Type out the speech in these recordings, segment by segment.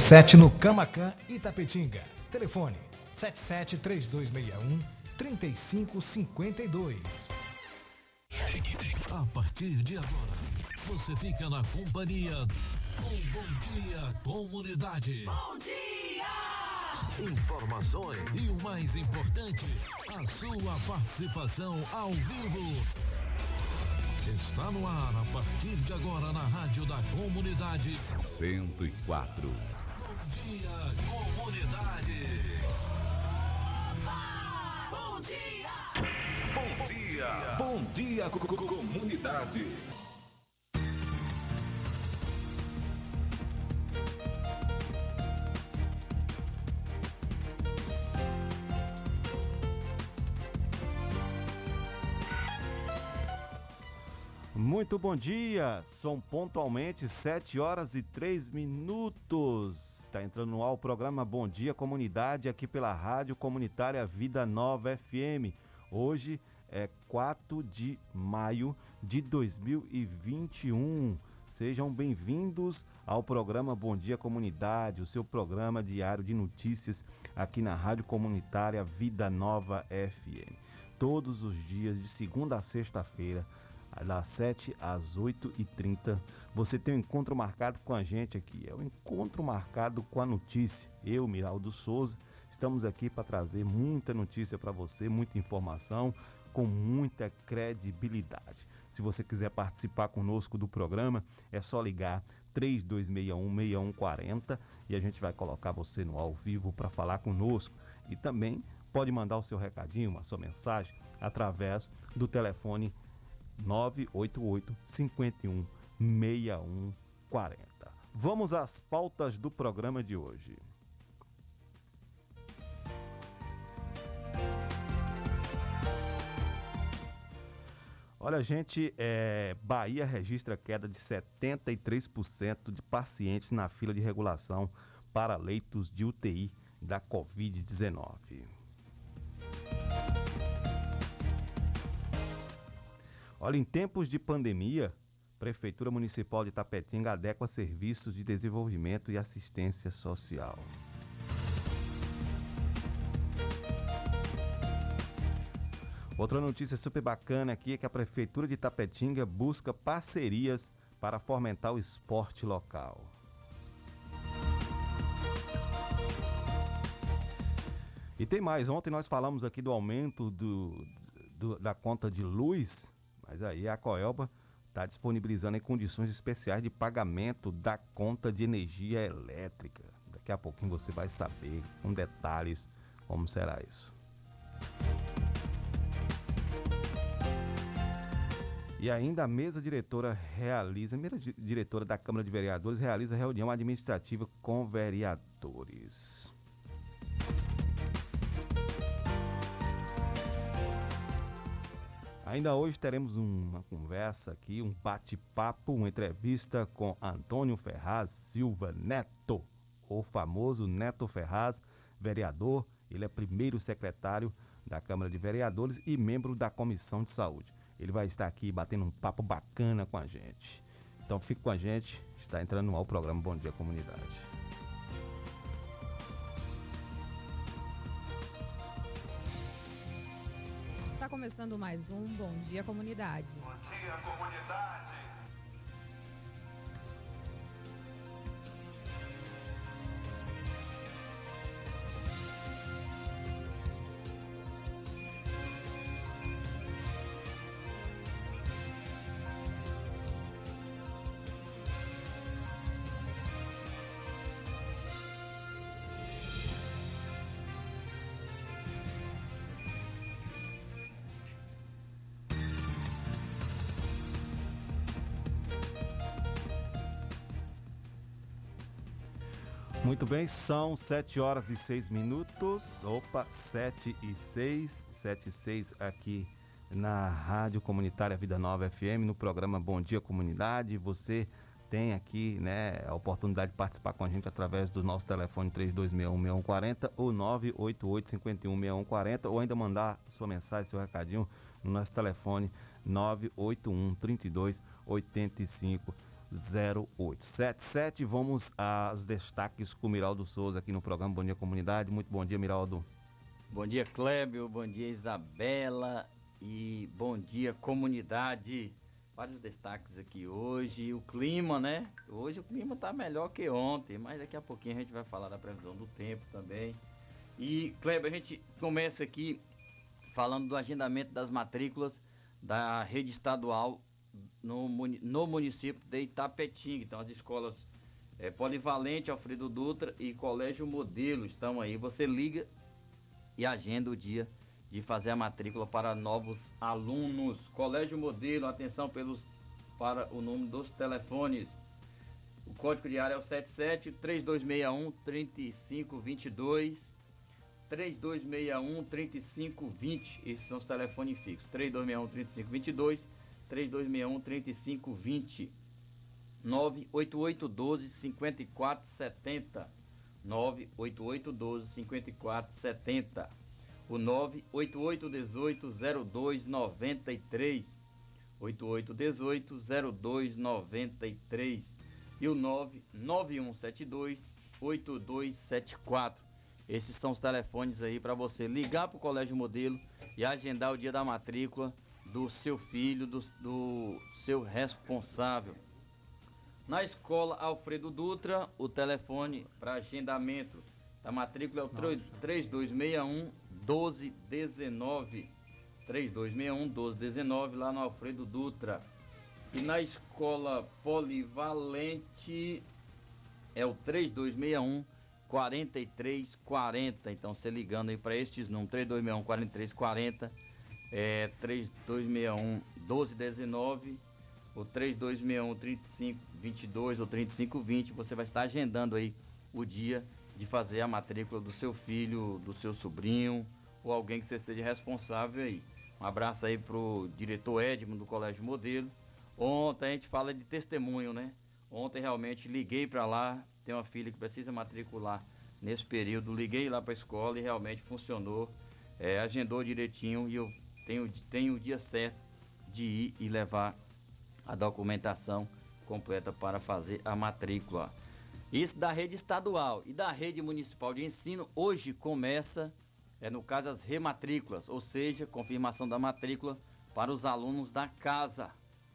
7 no Camacan, Itapetinga. Telefone 77 3261 3552. A partir de agora, você fica na companhia com Bom Dia Comunidade. Bom dia! Informações e o mais importante, a sua participação ao vivo. Está no ar a partir de agora na Rádio da Comunidade 104. Bom Dia Comunidade. Bom dia! Bom dia, bom dia, co- co- comunidade. Muito bom dia, são pontualmente 7 horas e 3 minutos. Está entrando no ar o programa Bom Dia Comunidade aqui pela Rádio Comunitária Vida Nova FM. Hoje é 4 de maio de 2021. Sejam bem-vindos ao programa Bom Dia Comunidade, o seu programa diário de notícias aqui na Rádio Comunitária Vida Nova FM. Todos os dias, de segunda a sexta-feira, das 7 às 8h30. Você tem um encontro marcado com a gente aqui. É o encontro marcado com a notícia. Eu, Miraldo Souza, estamos aqui para trazer muita notícia para você, muita informação, com muita credibilidade. Se você quiser participar conosco do programa, é só ligar 3261-6140 e a gente vai colocar você no ao vivo para falar conosco. E também pode mandar o seu recadinho, a sua mensagem, através do telefone 988 51 6140. Vamos às pautas do programa de hoje. Olha, gente, é, Bahia registra queda de 73% de pacientes na fila de regulação para leitos de UTI da Covid-19. Olha, em tempos de pandemia, Prefeitura Municipal de Tapetinga adequa serviços de desenvolvimento e assistência social. Outra notícia super bacana aqui é que a Prefeitura de Tapetinga busca parcerias para fomentar o esporte local. E tem mais, ontem nós falamos aqui do aumento do, do- da conta de luz, mas aí a Coelba está disponibilizando em condições especiais de pagamento da conta de energia elétrica. Daqui a pouquinho você vai saber com detalhes como será isso. E ainda a mesa diretora realiza, a mesa di- diretora da Câmara de Vereadores realiza reunião administrativa com vereadores. Ainda hoje teremos uma conversa aqui, um bate-papo, uma entrevista com Antônio Ferraz Silva Neto, o famoso Neto Ferraz, vereador. Ele é primeiro secretário da Câmara de Vereadores e membro da Comissão de Saúde. Ele vai estar aqui batendo um papo bacana com a gente. Então fique com a gente, está entrando no ar o programa Bom Dia Comunidade. Começando mais um Bom Dia Comunidade. Muito bem, são 7 horas e 6 minutos. Opa, 7 e 6, 7 e 6 aqui na Rádio Comunitária Vida Nova FM, no programa Bom Dia Comunidade. Você tem aqui né, a oportunidade de participar com a gente através do nosso telefone 3261-6140 ou 988-51-6140 ou ainda mandar sua mensagem, seu recadinho no nosso telefone 981 32 85 0877. Vamos aos destaques com o Miraldo Souza aqui no programa Bom Dia Comunidade. Muito bom dia, Miraldo. Bom dia, Clébio. Bom dia, Isabela. E bom dia, comunidade. Vários destaques aqui hoje. O clima, né? Hoje o clima tá melhor que ontem, mas daqui a pouquinho a gente vai falar da previsão do tempo também. E, Kleber, a gente começa aqui falando do agendamento das matrículas da rede estadual no, no município de Itapetinga. Então, as escolas é, Polivalente, Alfredo Dutra e Colégio Modelo estão aí. Você liga e agenda o dia de fazer a matrícula para novos alunos. Colégio Modelo, atenção pelos, para o número dos telefones. O código de área é o 77 3261 3522 3261 3520. Esses são os telefones fixos. 3261 3522 3261 3520 98812 5470 98812 5470 o 98818 0293 8818 0293 e o 99172 8274 esses são os telefones aí para você ligar para o Colégio Modelo e agendar o dia da matrícula do seu filho, do, do seu responsável. Na escola Alfredo Dutra, o telefone para agendamento da matrícula é o 3261 1219. 3261 1219 lá no Alfredo Dutra. E na escola polivalente é o 3261 4340. Então você ligando aí para estes números 3261 4340 é 3261 1219 o 3261 3522 ou 3520, você vai estar agendando aí o dia de fazer a matrícula do seu filho, do seu sobrinho ou alguém que você seja responsável aí. Um abraço aí pro diretor Edmo do Colégio Modelo. Ontem a gente fala de testemunho, né? Ontem realmente liguei para lá, tem uma filha que precisa matricular nesse período, liguei lá para a escola e realmente funcionou. É, agendou direitinho e eu tenho, tenho o dia certo de ir e levar a documentação completa para fazer a matrícula. Isso da rede estadual e da rede municipal de ensino hoje começa, é no caso as rematrículas, ou seja, confirmação da matrícula para os alunos da casa.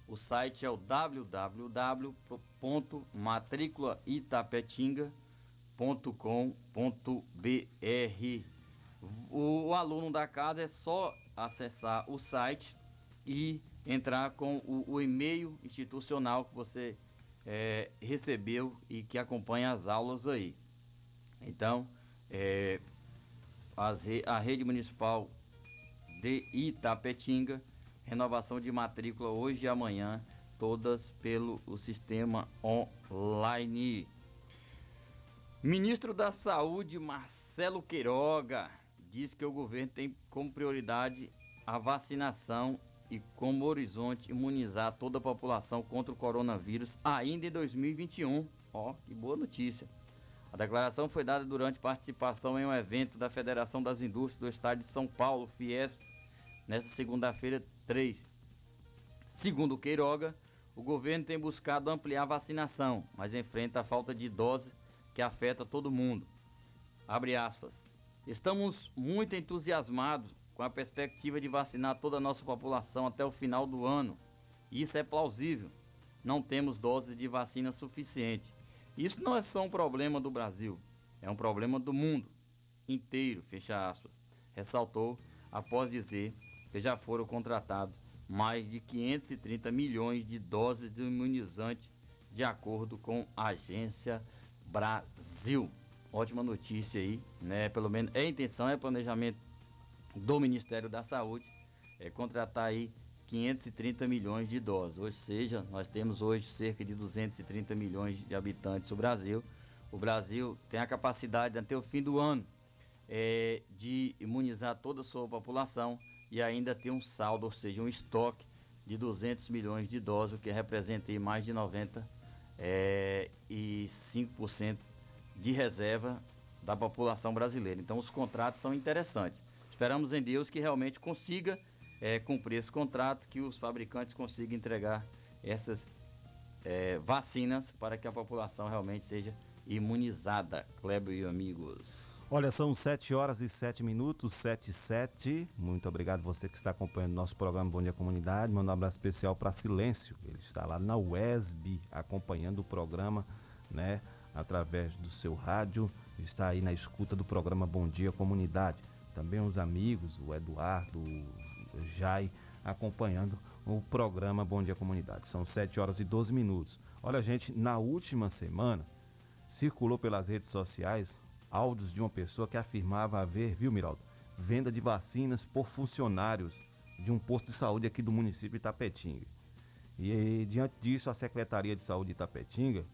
O site é o www.matriculaitapetinga.com.br. O, o aluno da casa é só acessar o site e entrar com o, o e-mail institucional que você é, recebeu e que acompanha as aulas aí. Então, é, as, a rede municipal de Itapetinga, renovação de matrícula hoje e amanhã, todas pelo o sistema online. Ministro da Saúde, Marcelo Queiroga, diz que o governo tem como prioridade a vacinação e como horizonte imunizar toda a população contra o coronavírus ainda em 2021. Ó, que boa notícia. A declaração foi dada durante participação em um evento da Federação das Indústrias do Estado de São Paulo, Fiesp, nesta segunda-feira 3. Segundo Queiroga, o governo tem buscado ampliar a vacinação, mas enfrenta a falta de dose que afeta todo mundo. Abre aspas. Estamos muito entusiasmados com a perspectiva de vacinar toda a nossa população até o final do ano. Isso é plausível. Não temos doses de vacina suficiente. Isso não é só um problema do Brasil, é um problema do mundo inteiro, fecha aspas. Ressaltou após dizer que já foram contratados mais de 530 milhões de doses de imunizante, de acordo com a Agência Brasil. Ótima notícia aí, né? Pelo menos é intenção, é planejamento do Ministério da Saúde é contratar aí 530 milhões de doses. Ou seja, nós temos hoje cerca de 230 milhões de habitantes no Brasil. O Brasil tem a capacidade até o fim do ano é, de imunizar toda a sua população e ainda ter um saldo, ou seja, um estoque de 200 milhões de doses, o que representa aí mais de 95% é, e 5% de reserva da população brasileira. Então os contratos são interessantes. Esperamos em Deus que realmente consiga é, cumprir esse contrato, que os fabricantes consigam entregar essas é, vacinas para que a população realmente seja imunizada. Kleber e amigos. Olha, são 7 horas e 7 minutos, 7 e 7. Muito obrigado você que está acompanhando nosso programa Bom Dia Comunidade. Manda um abraço especial para Silêncio. Ele está lá na UESB acompanhando o programa, né? Através do seu rádio. Está aí na escuta do programa Bom Dia Comunidade. Também os amigos, o Eduardo, o Jai, acompanhando o programa Bom Dia Comunidade. São 7 horas e 12 minutos. Olha, gente, na última semana circulou pelas redes sociais áudios de uma pessoa que afirmava haver, viu, Miraldo, venda de vacinas por funcionários de um posto de saúde aqui do município de Itapetinga. E diante disso, a Secretaria de Saúde de Itapetinga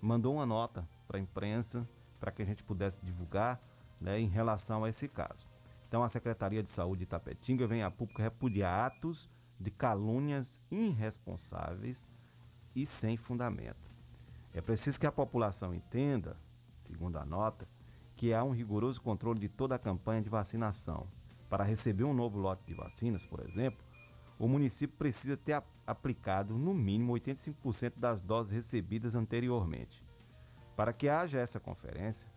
mandou uma nota para a imprensa para que a gente pudesse divulgar né, em relação a esse caso. Então, a Secretaria de Saúde de Itapetinga vem a público repudiar atos de calúnias irresponsáveis e sem fundamento. É preciso que a população entenda, segundo a nota, que há um rigoroso controle de toda a campanha de vacinação. Para receber um novo lote de vacinas, por exemplo, o município precisa ter aplicado no mínimo 85% das doses recebidas anteriormente. Para que haja essa conferência,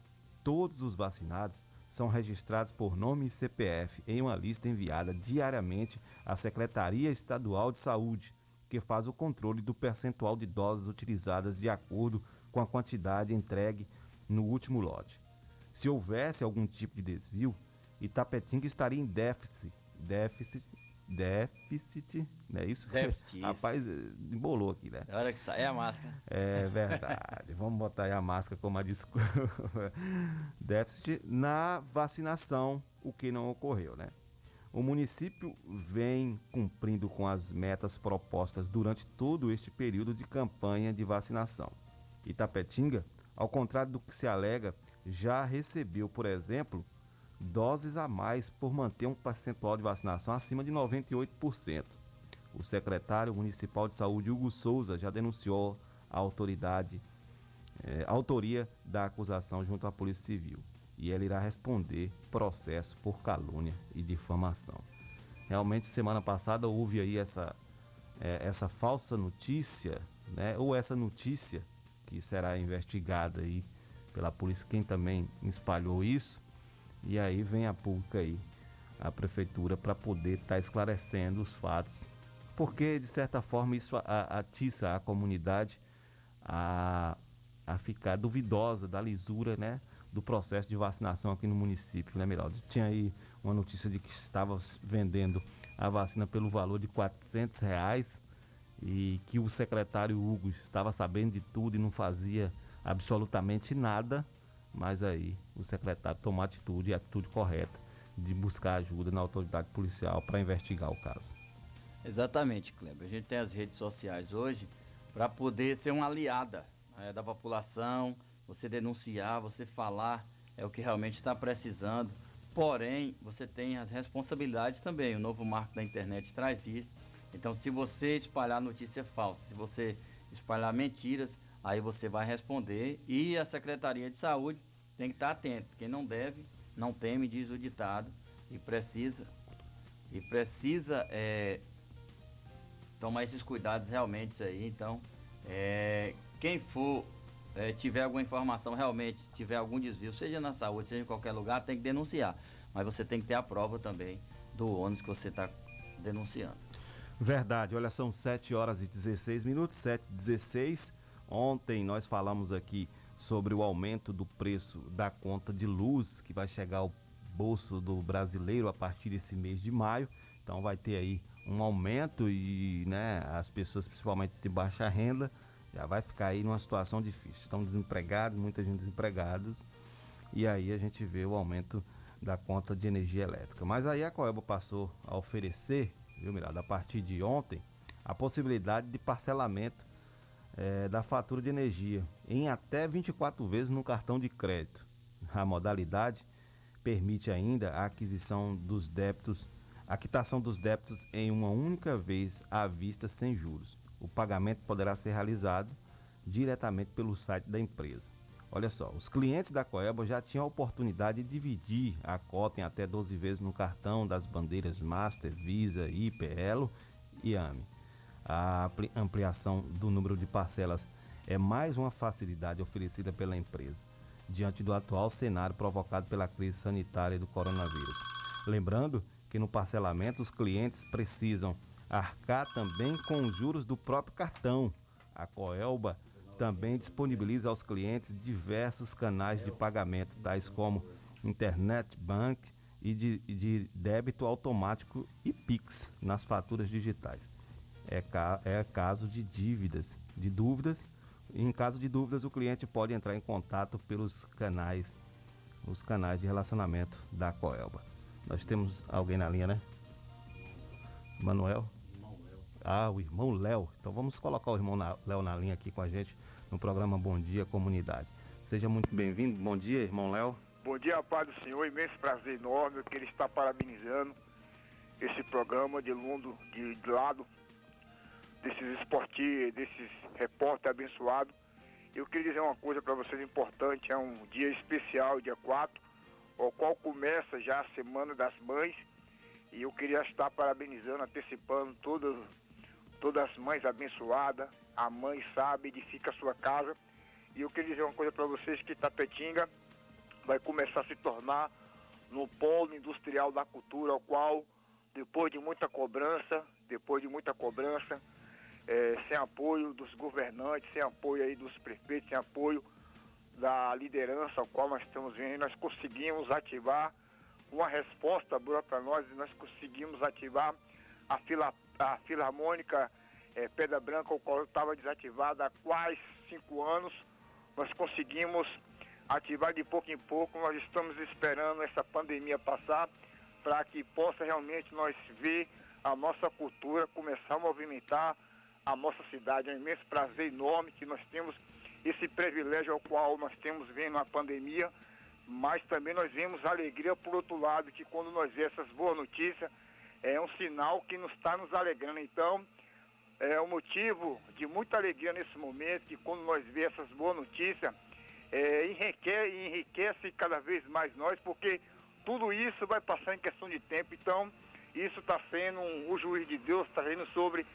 todos os vacinados são registrados por nome e CPF em uma lista enviada diariamente à Secretaria Estadual de Saúde, que faz o controle do percentual de doses utilizadas de acordo com a quantidade entregue no último lote. Se houvesse algum tipo de desvio, Itapetinga estaria em déficit. Déficit. Déficit, não é isso? Déficit. Rapaz, embolou aqui, né? É hora que sai a máscara. É verdade. Vamos botar aí a máscara como a desculpa. Déficit na vacinação, o que não ocorreu, né? O município vem cumprindo com as metas propostas durante todo este período de campanha de vacinação. Itapetinga, ao contrário do que se alega, já recebeu, por exemplo, doses a mais por manter um percentual de vacinação acima de 98%. O secretário municipal de saúde, Hugo Souza, já denunciou a autoridade, eh, a autoria da acusação junto à Polícia Civil. E ele irá responder processo por calúnia e difamação. Realmente, semana passada houve aí essa, eh, essa falsa notícia, né? ou essa notícia que será investigada aí pela polícia, quem também espalhou isso. E aí vem a pública aí, a prefeitura, para poder estar tá esclarecendo os fatos. Porque, de certa forma, isso atiça a comunidade a, a ficar duvidosa da lisura, né? Do processo de vacinação aqui no município, né, Miraldo? Tinha aí uma notícia de que estava vendendo a vacina pelo valor de 400 reais e que o secretário Hugo estava sabendo de tudo e não fazia absolutamente nada, mas aí o secretário tomou a atitude, a atitude correta de buscar ajuda na autoridade policial para investigar o caso. Exatamente, Kleber. A gente tem as redes sociais hoje para poder ser uma aliada né, da população, você denunciar, você falar é o que realmente está precisando. Porém, você tem as responsabilidades também. O novo marco da internet traz isso. Então, se você espalhar notícia falsa, se você espalhar mentiras, Aí você vai responder e a Secretaria de Saúde tem que estar atento. Quem não deve, não teme, diz o ditado, e precisa e precisa é, tomar esses cuidados realmente aí. Então, é, quem for é, tiver alguma informação realmente, tiver algum desvio, seja na saúde, seja em qualquer lugar, tem que denunciar. Mas você tem que ter a prova também do ônibus que você está denunciando. Verdade, olha, são 7 horas e 16 minutos, 7 e 16. Ontem nós falamos aqui sobre o aumento do preço da conta de luz que vai chegar ao bolso do brasileiro a partir desse mês de maio. Então vai ter aí um aumento e né, as pessoas, principalmente de baixa renda, já vai ficar aí numa situação difícil. Estão desempregados, muita gente desempregada. E aí a gente vê o aumento da conta de energia elétrica. Mas aí a Coelba passou a oferecer, viu, Mirada, a partir de ontem, a possibilidade de parcelamento é, da fatura de energia em até 24 vezes no cartão de crédito. A modalidade permite ainda a aquisição dos débitos, a quitação dos débitos em uma única vez à vista sem juros. O pagamento poderá ser realizado diretamente pelo site da empresa. Olha só, os clientes da Coelba já tinham a oportunidade de dividir a cota em até 12 vezes no cartão das bandeiras Master, Visa, IPL e AME. A ampliação do número de parcelas é mais uma facilidade oferecida pela empresa, diante do atual cenário provocado pela crise sanitária do coronavírus. Lembrando que no parcelamento os clientes precisam arcar também com os juros do próprio cartão. A Coelba também disponibiliza aos clientes diversos canais de pagamento, tais como Internet Bank e de, de débito automático e Pix nas faturas digitais. É, ca, é caso de dívidas, de dúvidas. Em caso de dúvidas, o cliente pode entrar em contato pelos canais, os canais de relacionamento da Coelba. Nós temos alguém na linha, né? Manuel? Ah, o irmão Léo. Então vamos colocar o irmão Léo na linha aqui com a gente no programa Bom Dia Comunidade. Seja muito bem-vindo. Bom dia, irmão Léo. Bom dia, Pai do Senhor. Imenso prazer enorme que ele está parabenizando esse programa de mundo de, de lado desses esportistas, desses repórteres abençoados. Eu queria dizer uma coisa para vocês importante, é um dia especial, dia 4, o qual começa já a Semana das Mães, e eu queria estar parabenizando, antecipando todas, todas as mães abençoadas, a mãe sabe, edifica a sua casa, e eu queria dizer uma coisa para vocês, que Tapetinga vai começar a se tornar no polo industrial da cultura, ao qual, depois de muita cobrança, depois de muita cobrança, é, sem apoio dos governantes, sem apoio aí dos prefeitos, sem apoio da liderança ao qual nós estamos vendo, nós conseguimos ativar uma resposta boa para nós e nós conseguimos ativar a, fila, a Filarmônica é, Pedra Branca, o qual estava desativada há quase cinco anos. Nós conseguimos ativar de pouco em pouco. Nós estamos esperando essa pandemia passar para que possa realmente nós ver a nossa cultura começar a movimentar a nossa cidade. É um imenso prazer enorme que nós temos esse privilégio ao qual nós temos vendo a pandemia, mas também nós vemos alegria por outro lado, que quando nós vemos essas boas notícias, é um sinal que nos está nos alegrando. Então, é um motivo de muita alegria nesse momento, que quando nós vemos essas boas notícias, é, enriquece, enriquece cada vez mais nós, porque tudo isso vai passar em questão de tempo. Então, isso está sendo um, o juiz de Deus, está sendo sobre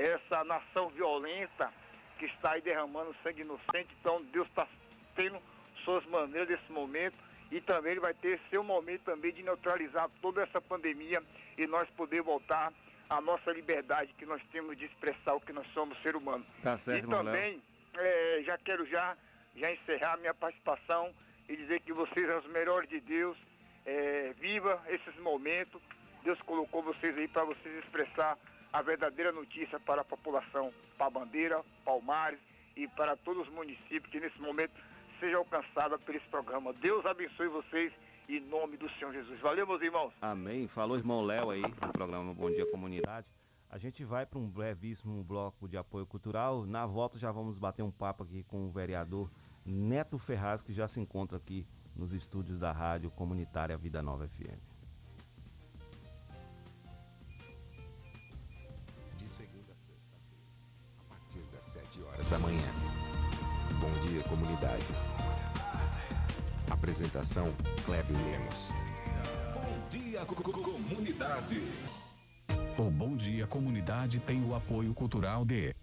essa nação violenta que está aí derramando sangue inocente. Então, Deus está tendo suas maneiras nesse momento e também ele vai ter seu momento também de neutralizar toda essa pandemia e nós poder voltar à nossa liberdade que nós temos de expressar o que nós somos ser humano. Tá certo, e também é, já quero já já encerrar minha participação e dizer que vocês são os melhores de Deus. É, viva esses momentos. Deus colocou vocês aí para vocês expressar a verdadeira notícia para a população Bandeira, Palmares e para todos os municípios que nesse momento seja alcançada por esse programa. Deus abençoe vocês em nome do Senhor Jesus. Valeu, meus irmãos. Amém. Falou irmão Léo aí no programa Bom Dia Comunidade. A gente vai para um brevíssimo bloco de apoio cultural. Na volta já vamos bater um papo aqui com o vereador Neto Ferraz, que já se encontra aqui nos estúdios da Rádio Comunitária Vida Nova FM. Da manhã. Bom dia, comunidade. Apresentação: Clébio Lemos. Bom dia, comunidade. O Bom Dia Comunidade tem o apoio cultural de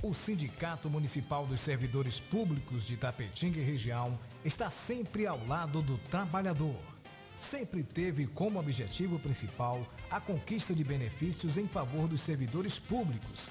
o Sindicato Municipal dos Servidores Públicos de Tapetinga e região está sempre ao lado do trabalhador. Sempre teve como objetivo principal a conquista de benefícios em favor dos servidores públicos.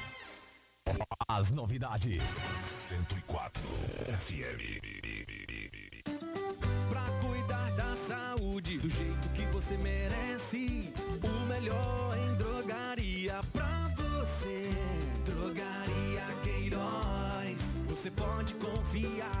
As novidades. 104 FM. Pra cuidar da saúde do jeito que você merece, o melhor em drogaria pra você. Drogaria Queiroz, você pode confiar.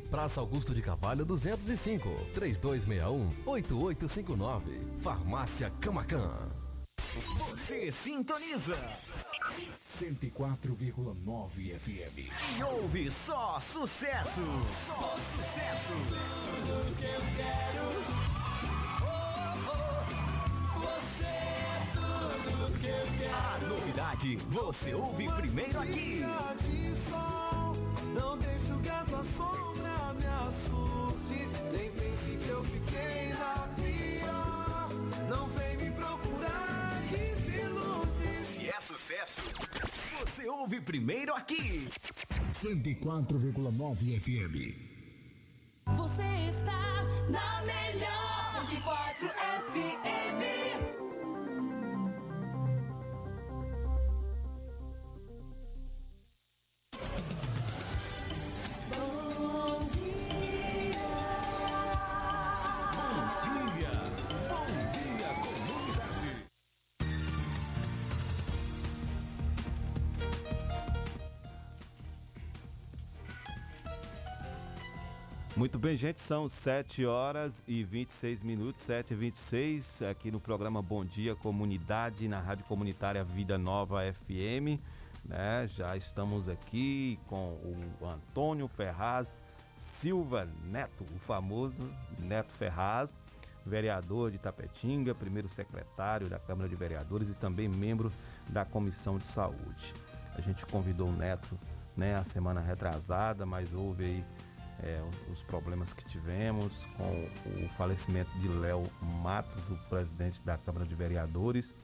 Praça Augusto de Carvalho 205, 3261-8859. Farmácia Camacan. Você sintoniza 104,9 FM e ouve só sucesso. Só sucesso. Tudo que eu quero. Oh, oh, você é tudo que eu quero. A novidade você ouve primeiro aqui. Não o gato sombra Nem pense que eu fiquei na pior. Não vem me procurar e se ilude. Se é sucesso, você ouve primeiro aqui. 104,9 FM. Você está na melhor 104 FM. Muito bem, gente, são 7 horas e 26 minutos, 7 e 26 aqui no programa Bom Dia Comunidade, na Rádio Comunitária Vida Nova FM. Né? Já estamos aqui com o Antônio Ferraz Silva Neto, o famoso Neto Ferraz, vereador de Tapetinga, primeiro secretário da Câmara de Vereadores e também membro da Comissão de Saúde. A gente convidou o Neto né, a semana retrasada, mas houve aí é, os problemas que tivemos com o falecimento de Léo Matos, o presidente da Câmara de Vereadores,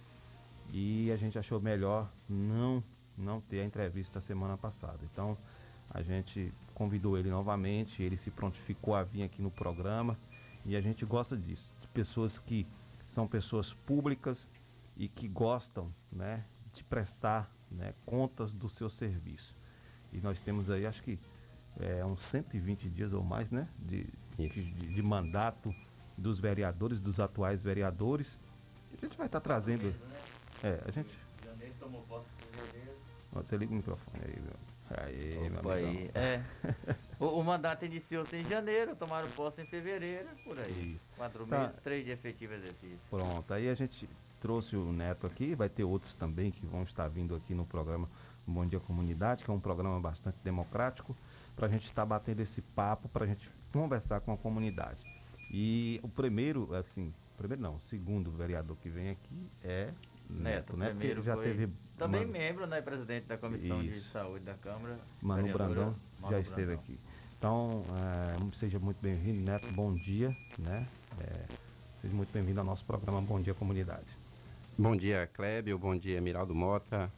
e a gente achou melhor não não ter a entrevista semana passada. Então a gente convidou ele novamente, ele se prontificou a vir aqui no programa e a gente gosta disso, de pessoas que são pessoas públicas e que gostam, né, de prestar né, contas do seu serviço. E nós temos aí, acho que é, uns 120 dias ou mais, né? De, de, de mandato dos vereadores, dos atuais vereadores. A gente vai estar trazendo É, a gente. Janeiro tomou posse em fevereiro. Você liga o microfone aí, meu. Aí, meu aí. É. o, o mandato iniciou-se em janeiro, tomaram posse em fevereiro, por aí. Isso. Quatro Tá. meses, três de efetivo exercício. Pronto, aí a gente trouxe o Neto aqui, vai ter outros também que vão estar vindo aqui no programa Bom Dia Comunidade, que é um programa bastante democrático, para a gente estar batendo esse papo, para a gente conversar com a comunidade. E o primeiro, assim, primeiro não, o segundo vereador que vem aqui é Neto, Neto, né? Primeiro já foi teve também Mano- membro, né, presidente da Comissão de Isso. Saúde da Câmara. Manu Brandão Manu já esteve Brandão. aqui. Então, é, seja muito bem-vindo, Neto, bom dia, né? É, seja muito bem-vindo ao nosso programa Bom Dia Comunidade. Bom dia, Clébio. Bom dia, Miraldo Mota.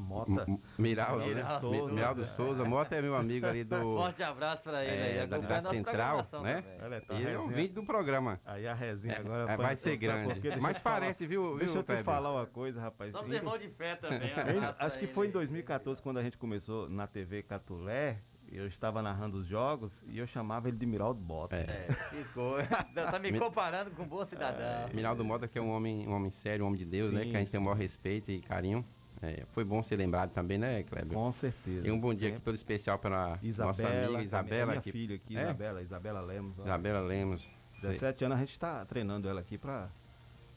Mota? M- M- Miraldo, Miraldo Mi- Souza. Miraldo Souza. Mota é meu amigo ali do. Forte abraço pra ele aí, é, da, acompanha da Central, né? Olha, tá E ele é um vídeo do programa. Aí a resenha É, agora é, vai ser grande. Mas parece, viu, Deixa viu, eu te falar uma coisa, rapaz. Somos irmãos de fé também. um acho que ele foi em aí. 2014 quando a gente começou na TV Catulé. Eu estava narrando os jogos e eu chamava ele de Miraldo Bota. É, que coisa. Tá me comparando com um bom cidadão. Miraldo Mota, que é um homem, um homem sério, um homem de Deus, né? Sim, Que a gente tem o sim. maior respeito e carinho. É, foi bom ser lembrado também, né, Kleber? Com certeza. E um bom dia Sempre. aqui todo especial para nossa Isabela, amiga Isabela. minha que- filha aqui, É? Isabela, Isabela Lemos. ó. Isabela Lemos. 17 anos a gente está treinando ela aqui para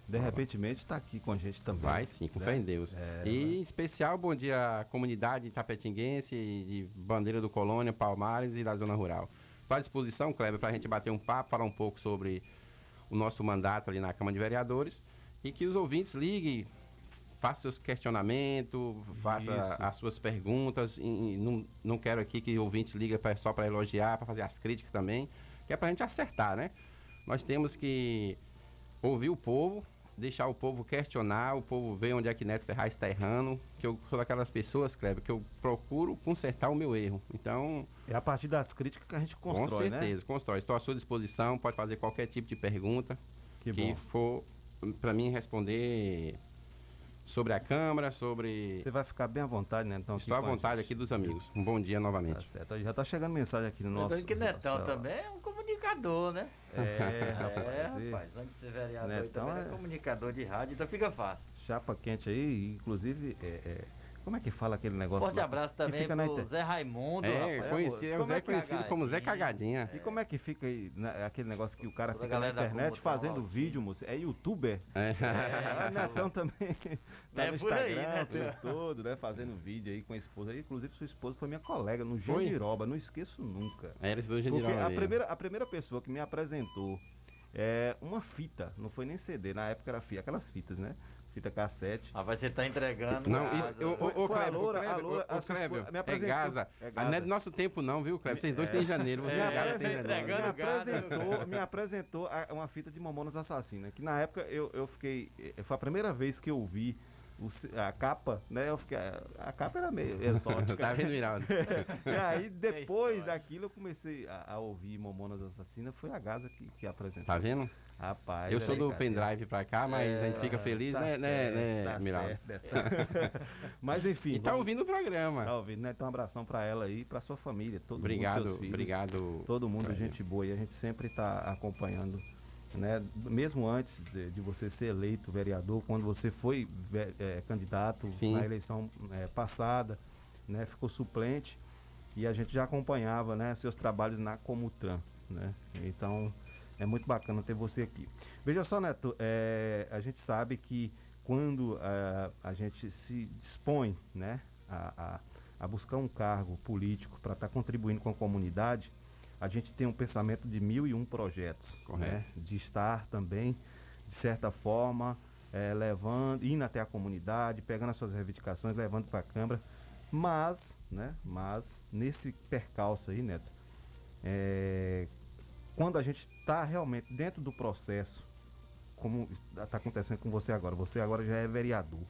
de repentemente estar aqui com a gente também. Vai sim, com né? fé em Deus. É, e em especial, bom dia à comunidade tapetinguense, de Bandeira do Colônia, Palmares e da Zona Rural. Estou à disposição, Kleber, para a gente bater um papo, falar um pouco sobre o nosso mandato ali na Câmara de Vereadores e que os ouvintes liguem, façam seus questionamentos, façam Isso. as suas perguntas. E, e não, não quero aqui que o ouvinte liga pra- só para elogiar, para fazer as críticas também, que é para a gente acertar, né? Nós temos que ouvir o povo, deixar o povo questionar, o povo ver onde é que Neto Ferraz está errando, que eu sou daquelas pessoas, Kleber, que eu procuro consertar o meu erro. Então, É a partir das críticas que a gente constrói, com certeza, né? constrói. Estou à sua disposição, pode fazer qualquer tipo de pergunta Que que, for para mim responder sobre a Câmara, sobre... Você vai ficar bem à vontade, né? Então, Estou à vontade aqui dos amigos. Um bom dia Tá novamente. certo. Já tá chegando mensagem aqui no nosso. Lembrando que Netão nossa- também é um comunicador, né? É, rapaz. É, rapaz. Antes de ser vereador, Netão também é é- comunicador de rádio, então fica fácil. Chapa quente aí, inclusive, é, é, como é que fala aquele negócio? Forte lá? abraço Que também fica na pro inter- Zé Raimundo. É, rapaz. conhecido, é o Zé é que conhecido como Zé Cagadinha. E como é que fica aí, né, aquele negócio que o cara Toda fica na internet promoção, fazendo vídeo, moço? É youtuber? É. É, o Netão também tá É no Instagram aí, né? o tempo todo, né? Fazendo vídeo aí com a esposa. Aí, Inclusive, sua esposa foi minha colega no Foi? Jandiroba, não esqueço nunca. É, o Porque Jandiroba a primeira, a primeira pessoa que me apresentou é uma fita, não foi nem CD, na época era fita, aquelas fitas, né? Fita cassete. Ah, vai você tá entregando. Não, casa. isso, ô, Foi- ô, ô, Kleber, ô, loura, a loura, ô, Kleber, me é apresentou- Gaza. é Ah, Gaza. Não é do nosso tempo não, viu, Kleber? Vocês dois têm janeiro, você Me e Gaza tem apresentou, janeiro. entregando me apresentou, me apresentou uma fita de Mamonas Assassina, que na época eu, eu fiquei, eh, foi a primeira vez que eu vi a capa, né, eu fiquei, a capa era meio exótica. Tá vendo, Miraldo? e aí depois daquilo eu comecei a, a ouvir Mamonas Assassina, foi a Gaza que, que apresentou. Tá vendo? Rapaz, Eu é sou do pendrive pra cá, mas a gente fica feliz, Tá né, né, certo, né, tá certo, tá. Mas enfim, E tá vamos- ouvindo o programa. Tá ouvindo, né? Então um abração pra ela aí, pra sua família, todo mundo, Obrigado, seus filhos. obrigado. Todo mundo, gente boa, e a gente sempre tá acompanhando, né? Mesmo antes de, de você ser eleito vereador, quando você foi eh, candidato Sim. na eleição eh, passada, né? Ficou suplente e a gente já acompanhava, né? Seus trabalhos na Comutran, né? Então é muito bacana ter você aqui. Veja só, Neto, eh, a gente sabe que quando ah, a gente se dispõe, né? a- a- a buscar um cargo político para estar contribuindo com a comunidade, a gente tem um pensamento de mil e um projetos, né? De estar também, de certa forma, eh, levando, indo até a comunidade, pegando as suas reivindicações, levando para a Câmara. Mas, né? Mas, nesse percalço aí, Neto, eh, quando a gente está realmente dentro do processo, como está acontecendo com você agora, você agora já é vereador,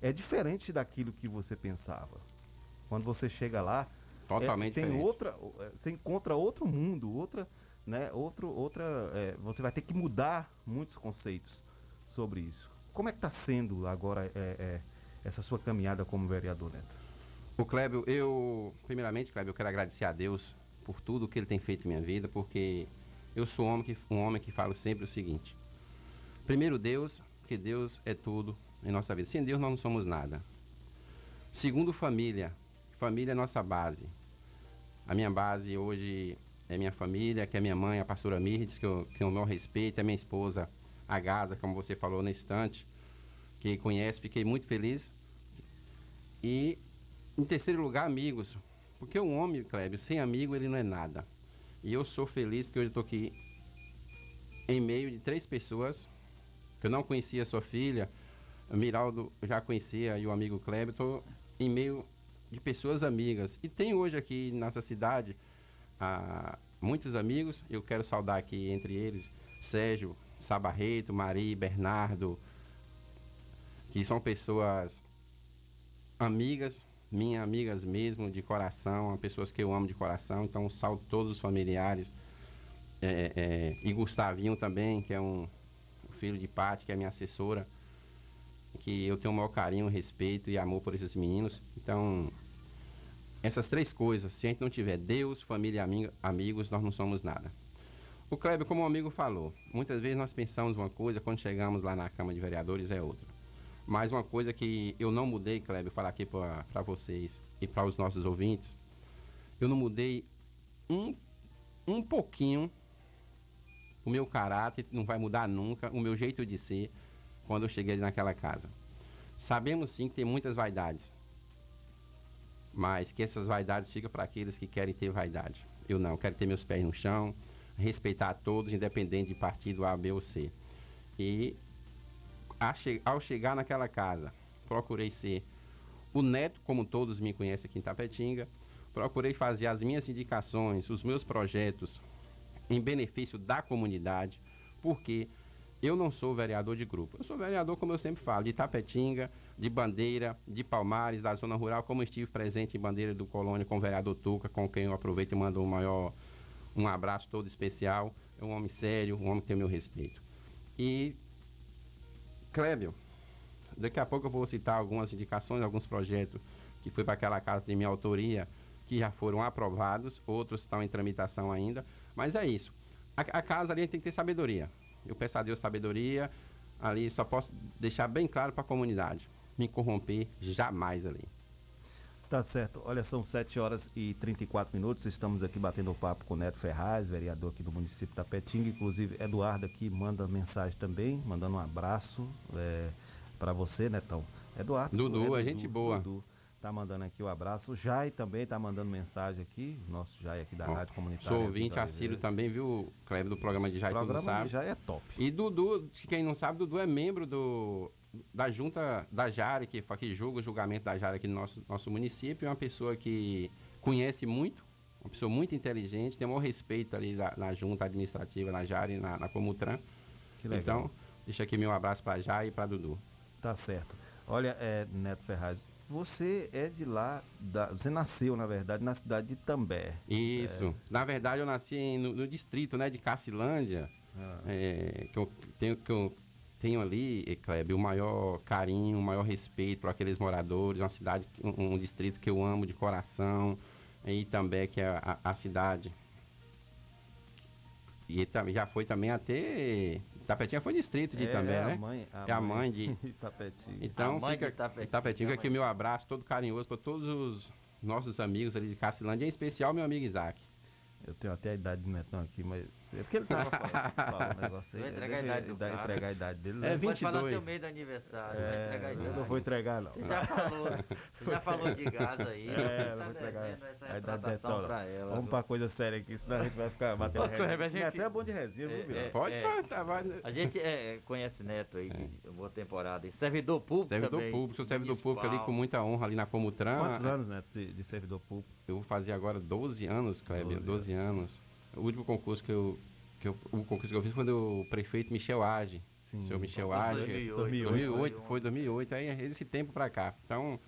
é diferente daquilo que você pensava. Quando você chega lá, Totalmente é, tem diferente. outra, é, você encontra outro mundo, outra, né, outro, outra, é, você vai ter que mudar muitos conceitos sobre isso. Como é que está sendo agora é, é, essa sua caminhada como vereador, Neto? O Clébio, eu, primeiramente, Clébio, eu quero agradecer a Deus por tudo que ele tem feito em minha vida, porque eu sou um homem que, um homem que falo sempre o seguinte: primeiro Deus, que Deus é tudo em nossa vida. Sem Deus nós não somos nada. Segundo, família. Família é nossa base. A minha base hoje é minha família, que é minha mãe, a pastora Mirdes, que eu tenho o maior respeito, é minha esposa, a Gaza, como você falou na instante, que conhece, fiquei muito feliz. E em terceiro lugar, amigos. Porque um homem, Clébio, sem amigo ele não é nada. E eu sou feliz porque hoje eu estou aqui em meio de três pessoas que eu não conhecia sua filha, Miraldo já conhecia e o amigo Kleber, estou em meio de pessoas amigas. E tem hoje aqui nessa cidade ah, muitos amigos, eu quero saudar aqui entre eles Sérgio, Sabarreto, Maria, Bernardo, que são pessoas amigas, minhas amigas mesmo, de coração, pessoas que eu amo de coração. Então, saldo todos os familiares. É, é, e Gustavinho também, que é um filho de Pati, que é minha assessora, que eu tenho o maior carinho, respeito e amor por esses meninos. Então, essas três coisas, se a gente não tiver Deus, família e amigos, nós não somos nada. O Kleber, como o um amigo falou, muitas vezes nós pensamos uma coisa, quando chegamos lá na Câmara de Vereadores é outra. Mas uma coisa que eu não mudei, Kleber, falar aqui para vocês e para os nossos ouvintes, eu não mudei um, um pouquinho o meu caráter, não vai mudar nunca, o meu jeito de ser quando eu cheguei naquela casa. Sabemos sim que tem muitas vaidades, mas que essas vaidades ficam para aqueles que querem ter vaidade. Eu não, quero ter meus pés no chão, respeitar todos, independente de partido A, B ou C. E ao chegar naquela casa, procurei ser o neto, como todos me conhecem aqui em Tapetinga. Procurei fazer as minhas indicações, os meus projetos em benefício da comunidade, porque eu não sou vereador de grupo. Eu sou vereador, como eu sempre falo, de Tapetinga, de Bandeira, de Palmares, da zona rural, como estive presente em Bandeira do Colônia com o vereador Tuca, com quem eu aproveito e mando um maior um abraço todo especial. É um homem sério, um homem que tem meu respeito. E Clébio, daqui a pouco eu vou citar algumas indicações, alguns projetos que foi para aquela casa de minha autoria, que já foram aprovados, outros estão em tramitação ainda, mas é isso. A, a casa ali tem que ter sabedoria. Eu peço a Deus sabedoria, ali só posso deixar bem claro para a comunidade, me corromper jamais ali. Tá certo. Olha, são 7 horas e 34 minutos. Estamos aqui batendo um papo com o Neto Ferraz, vereador aqui do município da Petinga. Inclusive, Eduardo aqui manda mensagem também, mandando um abraço é, para você, Netão. Eduardo. Dudu, é, é gente boa. Dudu tá mandando aqui o um abraço. O Jai também tá mandando mensagem aqui. Nosso Jai aqui da Bom, Rádio Comunitária. Sou ouvinte assíduo também, viu, Cleber, do programa de Jai, o programa de Jai é top. E Dudu, quem não sabe, Dudu é membro do da junta da Jari, que, que julga o julgamento da Jari aqui no nosso, nosso município, é uma pessoa que conhece muito, uma pessoa muito inteligente, tem o maior respeito ali na, na junta administrativa, na Jari, na, na Comutran. Que legal. Então, deixa aqui meu abraço para Jari e para Dudu. Tá certo. Olha, é, Neto Ferraz, você é de lá, da, você nasceu, na verdade, na cidade de També. Isso. É, na verdade, eu nasci no, no, distrito né, de Cacilândia, ah. é, que eu tenho que eu tenho ali, Kleber, o maior carinho, o maior respeito para aqueles moradores, uma cidade, um, um, distrito que eu amo de coração, e também que é a, a cidade. E também já foi também até. Tapetinha foi distrito de é, também, é né? A mãe, a é a mãe, de. Tapetinha. Então, a mãe fica, de Tapetinha. Tapetinha aqui o meu abraço todo carinhoso para todos os nossos amigos ali de Cacilândia, em especial meu amigo Isaac. Eu tenho até a idade de Netão aqui, mas. É porque ele tava falando, falando um negócio aí. entregar a idade do cara. entregar a idade dele. É 22. Pode falar teu meio do aniversário. É, vai entregar a idade. Eu não vou entregar, não. Você já falou, você já falou de gás aí. É, não vou entregar a idade Netão. Pra ela, Vamos pra coisa séria aqui, senão a gente vai ficar batendo resenha. Gente... É até bom de resenha, viu, é, Pode é, falar, tá, vai. A gente é, conhece Neto aí, é. boa temporada. E servidor público Servidor também, público, sou servidor público ali com muita honra ali na Comutran. Quantos anos, Neto, de, de servidor público? Eu vou fazer agora 12 anos, Kleber, 12 anos. O último concurso que eu, que eu, o concurso que eu fiz foi do prefeito Michel Age. Sim. Senhor Michel Age. 2008. 2008, 2008 foi 2008, aí é esse tempo para cá. Então,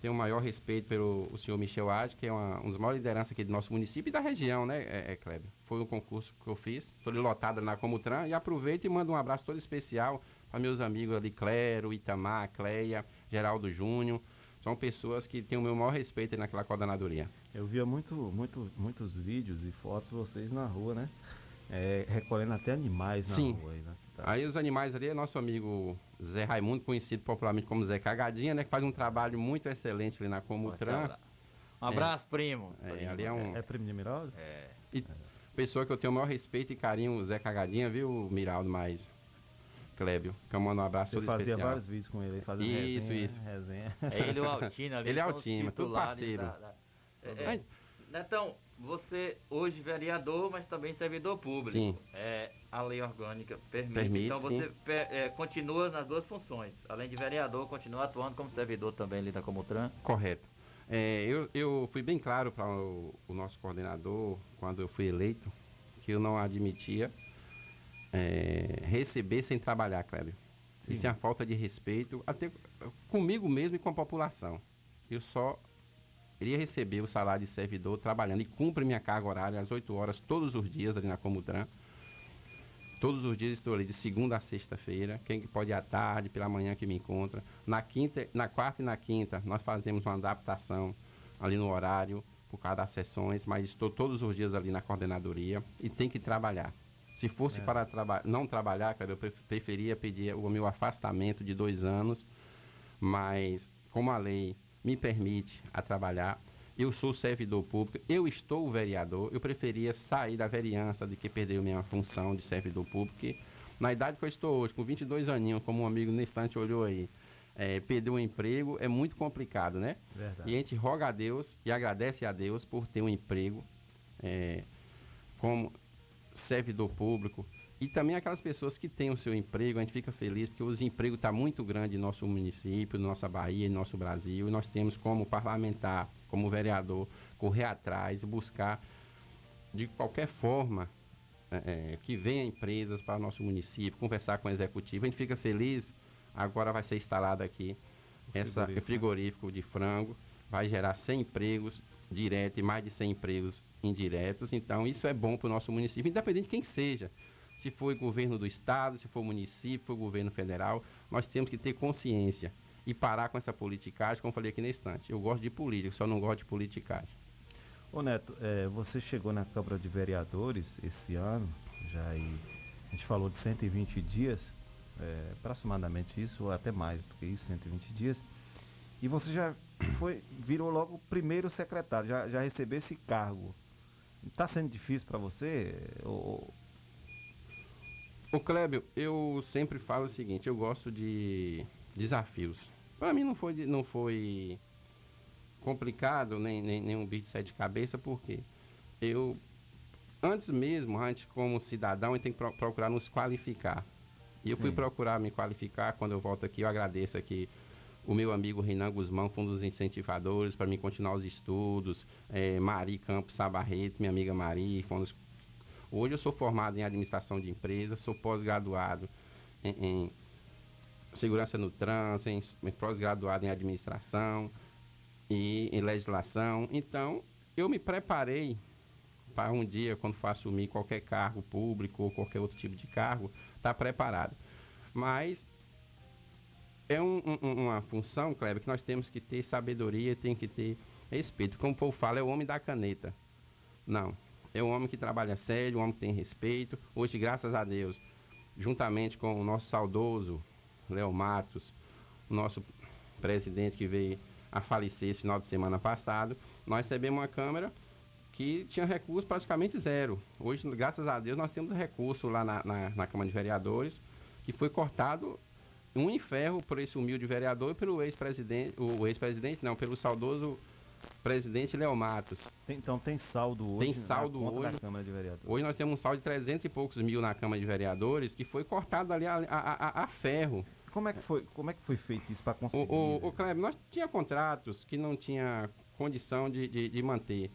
tenho o maior respeito pelo o senhor Michel Age, que é uma, um dos maiores lideranças aqui do nosso município e da região, né, é, é Kleber? Foi um concurso que eu fiz, estou lotado na Comutran e aproveito e mando um abraço todo especial para meus amigos ali, Clero, Itamar, Cleia, Geraldo Júnior. São pessoas que têm o meu maior respeito naquela coordenadoria. Eu via muito, muito, muitos vídeos e fotos de vocês na rua, né? é, recolhendo até animais na Sim. rua aí na cidade. Aí os animais ali é nosso amigo Zé Raimundo, conhecido popularmente como Zé Cagadinha, né? Que faz um trabalho muito excelente ali na Comutran. Um abraço, primo. É, Primo. ali é um. É primo de Miraldo? É. E pessoa que eu tenho o maior respeito e carinho, o Zé Cagadinha, viu, Miraldo, mais Clébio. Que eu mando um abraço Você todo fazia especial. vários vídeos com ele aí, fazendo Isso, resenha, isso. resenha. É ele o Altino ali. Ele é Altino, tudo parceiro. da- da- É, é, Netão, você hoje vereador, mas também servidor público. Sim. É, a lei orgânica permite. Permite, então você sim. pe- é, continua nas duas funções. Além de vereador, continua atuando como servidor também ali da Comutran. Correto. É, eu, eu fui bem claro para o, o nosso coordenador, quando eu fui eleito, que eu não admitia é, receber sem trabalhar, Clébio. Sim. Isso é uma falta de respeito, até comigo mesmo e com a população. Eu só iria receber o salário de servidor trabalhando e cumpre minha carga horária às 8 horas todos os dias ali na Comutran. Todos os dias estou ali de segunda a sexta-feira. Quem que pode ir à tarde, pela manhã que me encontra. Na quinta, na quarta e na quinta nós fazemos uma adaptação ali no horário por causa das sessões, mas estou todos os dias ali na coordenadoria e tem que trabalhar. Se fosse É. para traba não trabalhar, cara, eu pre- preferia pedir o meu afastamento de dois anos, mas como a lei me permite a trabalhar, eu sou servidor público, eu estou vereador, eu preferia sair da vereança de que perder minha função de servidor público, que na idade que eu estou hoje, com 22 aninhos, como um amigo nesse instante olhou aí, é, perder um emprego é muito complicado, né? Verdade. E a gente roga a Deus e agradece a Deus por ter um emprego é, como servidor público. E também aquelas pessoas que têm o seu emprego, a gente fica feliz porque o desemprego está muito grande em nosso município, na nossa Bahia, em nosso Brasil. E nós temos como parlamentar, como vereador, correr atrás e buscar de qualquer forma é, é, que venha empresas para o nosso município, conversar com o executivo. A gente fica feliz. Agora vai ser instalado aqui essa frigorífico, frigorífico, de frango, vai gerar 100 empregos diretos e mais de 100 empregos indiretos. Então, isso é bom para o nosso município, independente de quem seja. Se for governo do estado, se for município, se for governo federal, nós temos que ter consciência e parar com essa politicagem, como eu falei aqui na estante. Eu gosto de política, só não gosto de politicagem. Ô Neto, é, você chegou na Câmara de Vereadores esse ano, já aí, a gente falou de 120 dias, é, aproximadamente isso, ou até mais do que isso, 120 dias, e você já foi, virou logo o primeiro secretário, já, já recebeu esse cargo. Está sendo difícil para você? Ou, Ô Clébio, eu sempre falo o seguinte, eu gosto de desafios. Para mim não foi, não foi complicado, nem, nem, nem um bicho de sete cabeça, porque eu, antes mesmo, antes como cidadão, gente tem que pro- procurar nos qualificar. E eu fui Sim. procurar me qualificar, quando eu volto aqui, eu agradeço aqui o meu amigo Renan Guzmão, foi um dos incentivadores para mim continuar os estudos. É, Mari Campos Sabarreto, minha amiga Mari, foi um dos Hoje eu sou formado em administração de empresas, sou pós-graduado em, em segurança no trânsito, em, em pós-graduado em administração e em legislação. Então, eu me preparei para um dia, quando for assumir qualquer cargo público ou qualquer outro tipo de cargo, estar preparado. Mas é um- um- uma função, Kleber, que nós temos que ter sabedoria, tem que ter respeito. Como o povo fala, é o homem da caneta. Não. É um homem que trabalha sério, um homem que tem respeito. Hoje, graças a Deus, juntamente com o nosso saudoso Léo Matos, o nosso presidente que veio a falecer esse final de semana passado, nós recebemos uma Câmara que tinha recurso praticamente zero. Hoje, graças a Deus, nós temos recurso lá na, na, na Câmara de Vereadores, que foi cortado um em ferro por esse humilde vereador e pelo ex-presidente, o ex-presidente não, pelo saudoso presidente Léo Matos. Tem- então tem saldo hoje Tem saldo hoje. Câmara de Vereadores? Hoje nós temos um saldo de 300 e poucos mil na Câmara de Vereadores, que foi cortado ali a, a- a- a ferro. Como é que foi, como é que foi feito isso para conseguir? O, o, o Kleber, nós tinha contratos que não tinha condição de, de, de manter.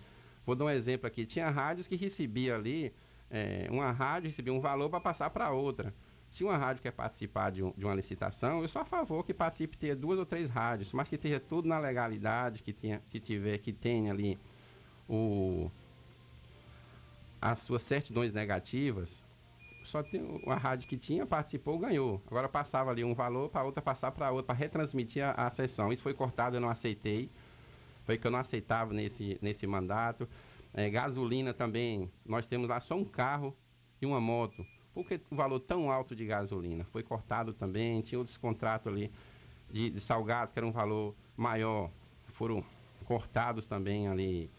Vou dar um exemplo aqui. Tinha rádios que recebia ali, eh, uma rádio recebia um valor para passar para outra. Se uma rádio quer participar de, um- de uma licitação, eu sou a favor que participe ter duas ou três rádios, mas que esteja tudo na legalidade, que, tenha, que tiver, que tenha ali o, as suas certidões negativas, só tem uma rádio que tinha, participou, ganhou. Agora passava ali um valor para outra passar para outra, para retransmitir a, a sessão. Isso foi cortado, eu não aceitei. Foi que eu não aceitava nesse, nesse mandato. É, gasolina também, nós temos lá só um carro e uma moto. Por que o valor tão alto de gasolina? Foi cortado também, tinha outros contratos ali de, de salgados, que era um valor maior. Foram cortados também ali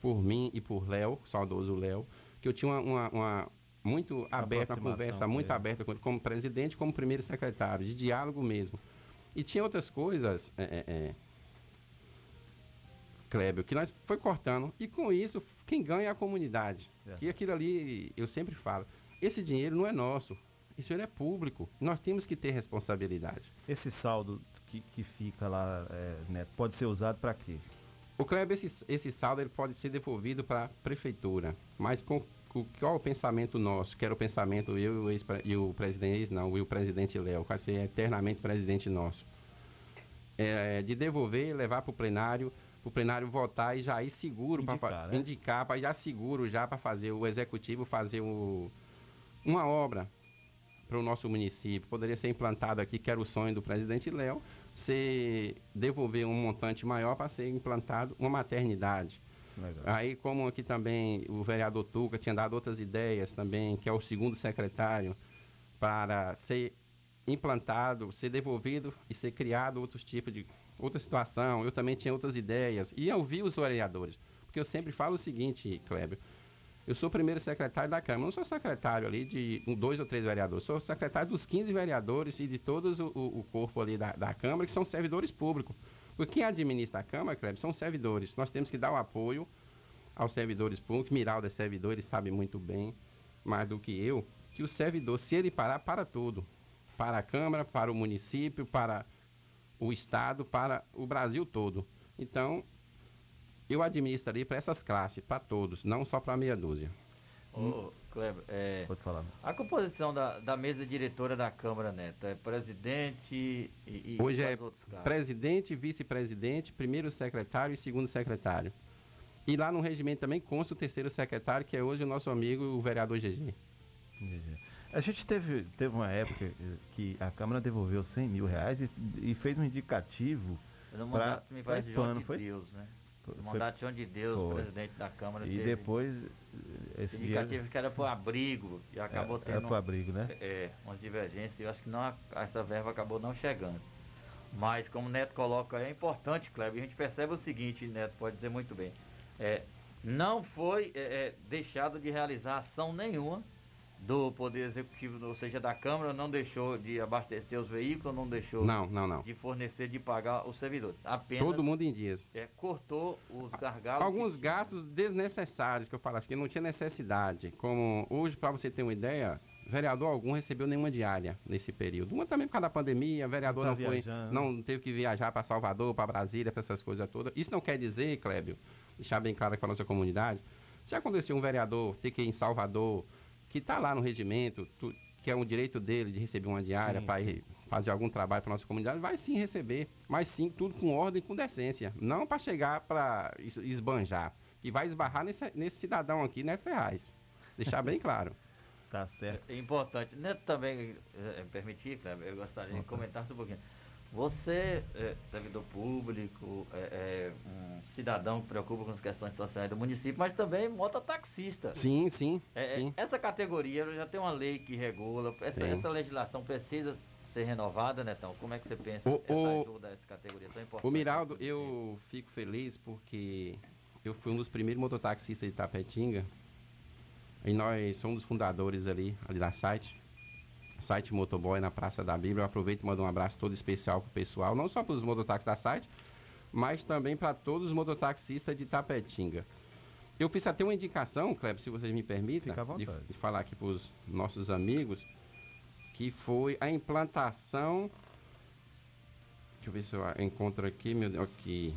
por mim e por Léo, saudoso Léo, que eu tinha uma, uma, uma muito aberta, uma conversa muito dele. aberta com ele, como presidente, como primeiro secretário, de diálogo mesmo. E tinha outras coisas, é, é, é, Kleber, que nós foi cortando. E com isso, quem ganha é a comunidade. É. E aquilo ali, eu sempre falo, esse dinheiro não é nosso. Dinheiro é público. Nós temos que ter responsabilidade. Esse saldo que, que fica lá, é, Neto, pode ser usado para quê? O Kleber, esse, esse saldo ele pode ser devolvido para a prefeitura. Mas com, com, qual é o pensamento nosso? Que era o pensamento eu e o, e o presidente, não, e o presidente Léo, que ser eternamente presidente nosso. É, de devolver, levar para o plenário o plenário votar e já ir seguro para né? indicar, para já seguro já para fazer o executivo fazer o, uma obra para o nosso município. Poderia ser implantado aqui, que era o sonho do presidente Léo, se devolver um montante maior para ser implantado uma maternidade. Legal. Aí, como aqui também o vereador Tuca tinha dado outras ideias também, que é o segundo secretário, para ser implantado, ser devolvido e ser criado outros tipos de outra situação, eu também tinha outras ideias. E eu vi os vereadores. Porque eu sempre falo o seguinte, Kleber. Eu sou o primeiro secretário da Câmara. Não sou secretário ali de um, dois ou três vereadores. Sou secretário dos 15 vereadores e de todos o, o corpo ali da, da Câmara, que são servidores públicos. Porque quem administra a Câmara, Kleber, são servidores. Nós temos que dar o apoio aos servidores públicos. Miralda é servidor, ele sabe muito bem, mais do que eu, que o servidor, se ele parar, para tudo. Para a Câmara, para o município, para o Estado para o Brasil todo. Então, eu administraria para essas classes, para todos, não só para meia dúzia. Ô, Kleber, é, Pode falar. A composição da, da mesa diretora da Câmara, Neto, é presidente e, e Hoje é presidente, vice-presidente, primeiro secretário e segundo secretário. E lá no regimento também consta o terceiro secretário, que é hoje o nosso amigo, o vereador GG. A gente teve, teve uma época que a Câmara devolveu 100 mil reais e, e fez um indicativo para de foi? Deus, né? Mandato de Deus, foi. presidente da Câmara. E depois esse indicativo dinheiro... que era para o abrigo e acabou é, tendo. Era para o abrigo, né? É, uma divergência. Eu acho que não, essa verba acabou não chegando. Mas como o Neto coloca, é importante, Kleber. A gente percebe o seguinte, Neto pode dizer muito bem. É, não foi é, é deixado de realizar ação nenhuma do Poder Executivo, ou seja, da Câmara, não deixou de abastecer os veículos, não deixou não, não, não. de fornecer, de pagar os servidores. Apenas Todo mundo em dias. É, cortou os gargalos. Alguns gastos desnecessários, que eu falo, acho que não tinha necessidade. Como hoje, para você ter uma ideia, vereador algum recebeu nenhuma diária nesse período. Uma também por causa da pandemia, vereador não, tá não foi, não teve que viajar para Salvador, para Brasília, para essas coisas todas. Isso não quer dizer, Clébio, deixar bem claro para a nossa comunidade, se acontecer um vereador ter que ir em Salvador que está lá no regimento, tu, que é um direito dele de receber uma diária para fazer algum trabalho para nossa comunidade, vai sim receber, mas sim tudo com ordem e com decência, não para chegar para esbanjar. E vai esbarrar nesse, nesse cidadão aqui, né, Ferraz? Deixar bem claro. Tá certo. É importante. Neto também, é, permitir, Cleber, eu gostaria de comentar um pouquinho. Você, é, servidor público, é, é, um cidadão que preocupa com as questões sociais do município, mas também mototaxista. Sim, sim, é, é, sim. Essa categoria já tem uma lei que regula, essa, essa legislação precisa ser renovada, Netão? Como é que você pensa o, essa o, ajuda essa categoria tão importante? O Miraldo, eu fico feliz porque eu fui um dos primeiros mototaxistas de Tapetinga e nós somos os fundadores ali, ali da site site Motoboy na Praça da Bíblia. Eu aproveito e mando um abraço todo especial pro pessoal, não só para os mototáxis da site, mas também para todos os mototaxistas de Tapetinga. Eu fiz até uma indicação, Kleber, se vocês me permitem, de, de, falar aqui para os nossos amigos, que foi a implantação. Deixa eu ver se eu encontro aqui, meu Deus, aqui.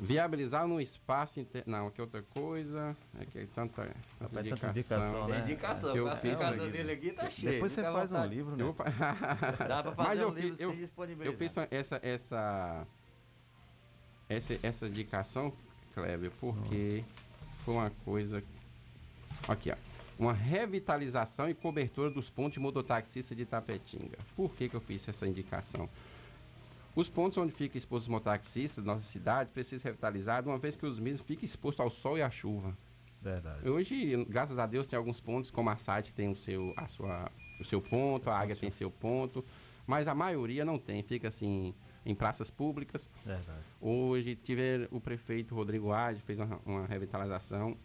Viabilizar no espaço inter... Não, aqui é outra coisa. Aqui é tanta, tanta indicação. indicação né? indicação. É, eu fiz o dele aqui tá cheio. Depois você faz um livro, né? Eu... Dá pra fazer Mas um eu livro fiz, eu, eu fiz essa, essa, essa, essa indicação, Kleber, porque foi uma coisa... Aqui, ó. Uma revitalização e cobertura dos pontos mototaxistas de Tapetinga. Por que, que eu fiz essa indicação? Os pontos onde fica exposto os mototaxistas da nossa cidade precisam ser revitalizados, uma vez que os mesmos ficam expostos ao sol e à chuva. Verdade. Hoje, graças a Deus, tem alguns pontos, como a site tem o seu, a sua, o seu ponto, a Águia tem seu ponto, mas a maioria não tem, fica assim em praças públicas. Verdade. Hoje tive o prefeito Rodrigo Ade, fez uma, uma revitalização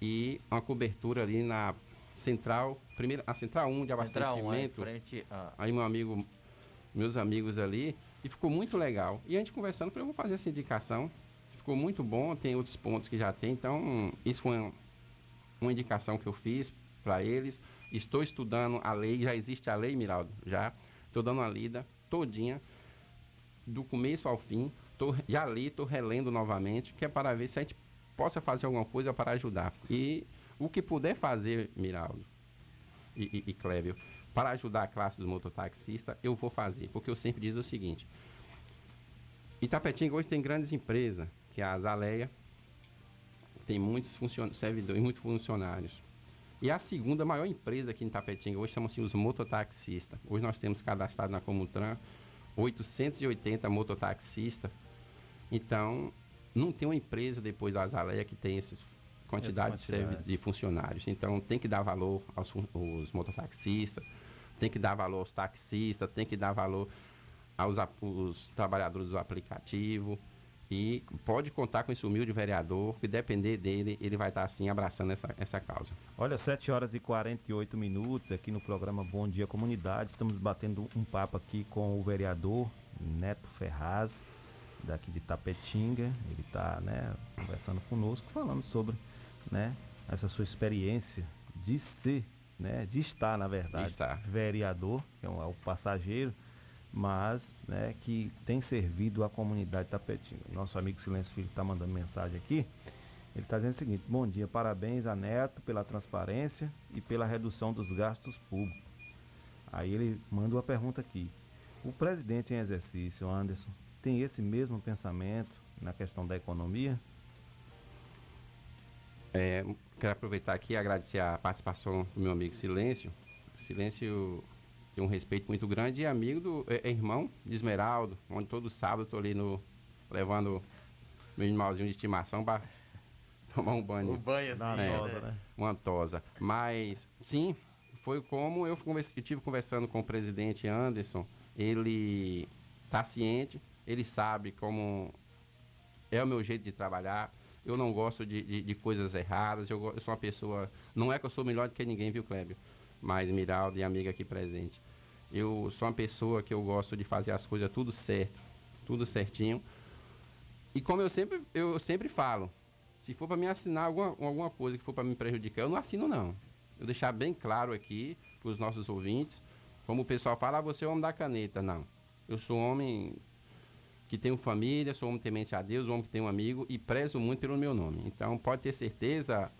e uma cobertura ali na central, primeira, a central 1 de Central 1, aí, abastecimento. frente a- Aí meu amigo, meus amigos ali, e ficou muito legal. E a gente conversando, falei, eu vou fazer essa indicação. Ficou muito bom, tem outros pontos que já tem, então isso foi uma, uma indicação que eu fiz para eles. Estou estudando a lei, já existe a lei, Miraldo, já. Estou dando uma lida todinha, do começo ao fim. Tô, já li, estou relendo novamente, que é para ver se a gente possa fazer alguma coisa para ajudar. E o que puder fazer, Miraldo, e, e, e Clébio, para ajudar a classe dos mototaxistas, eu vou fazer. Porque eu sempre digo o seguinte: Itapetinga hoje tem grandes empresas, que é a Azaleia, tem muitos servidores, muitos funcionários. E a segunda maior empresa aqui em Itapetinga hoje chamam-se os mototaxistas. Hoje nós temos cadastrado na Comutran 880 mototaxistas. Então, não tem uma empresa depois da Azaleia que tem esses quantidade, de quantidade. de funcionários. Então, tem que dar valor aos fun- os mototaxistas, tem que dar valor aos taxistas, tem que dar valor aos ap- os trabalhadores do aplicativo. E pode contar com esse humilde vereador, que depender dele, ele vai estar assim abraçando essa, essa causa. Olha, 7 horas e 48 minutos aqui no programa Bom Dia Comunidade. Estamos batendo um papo aqui com o vereador Neto Ferraz, daqui de Tapetinga. Ele está né, conversando conosco, falando sobre né, essa sua experiência de ser, né, de estar, na verdade, estar. vereador, que é o, é o passageiro, mas né, que tem servido a comunidade de Tapetinga. Nosso amigo Silêncio Filho está mandando mensagem aqui. Ele está dizendo o seguinte: bom dia, parabéns a Neto pela transparência e pela redução dos gastos públicos. Aí ele manda uma pergunta aqui: o presidente em exercício, Anderson, tem esse mesmo pensamento na questão da economia? É, quero aproveitar aqui e agradecer a participação do meu amigo Silêncio. Silêncio tem um respeito muito grande e amigo do é, é irmão de Esmeraldo, onde todo sábado eu tô ali no levando meu animalzinho de estimação para tomar um banho. O banho, assim, Uma né? tosa, né? Uma tosa. Mas, sim, foi como eu, convers- eu tive conversando com o presidente Anderson. Ele está ciente, ele sabe como é o meu jeito de trabalhar. Eu não gosto de, de- de coisas erradas. Eu, eu sou uma pessoa. Não é que eu sou melhor do que ninguém, viu, Clébio? Mas Miraldo e amiga aqui presente. Eu sou uma pessoa que eu gosto de fazer as coisas tudo certo, tudo certinho. E como eu sempre, eu sempre falo, se for para me assinar alguma, alguma coisa que for para me prejudicar, eu não assino não. Eu deixar bem claro aqui para os nossos ouvintes, como o pessoal fala, ah, você é homem da caneta. Não. Eu sou homem que tenho família, sou homem temente a Deus, homem que tem um amigo e prezo muito pelo meu nome. Então pode ter certeza,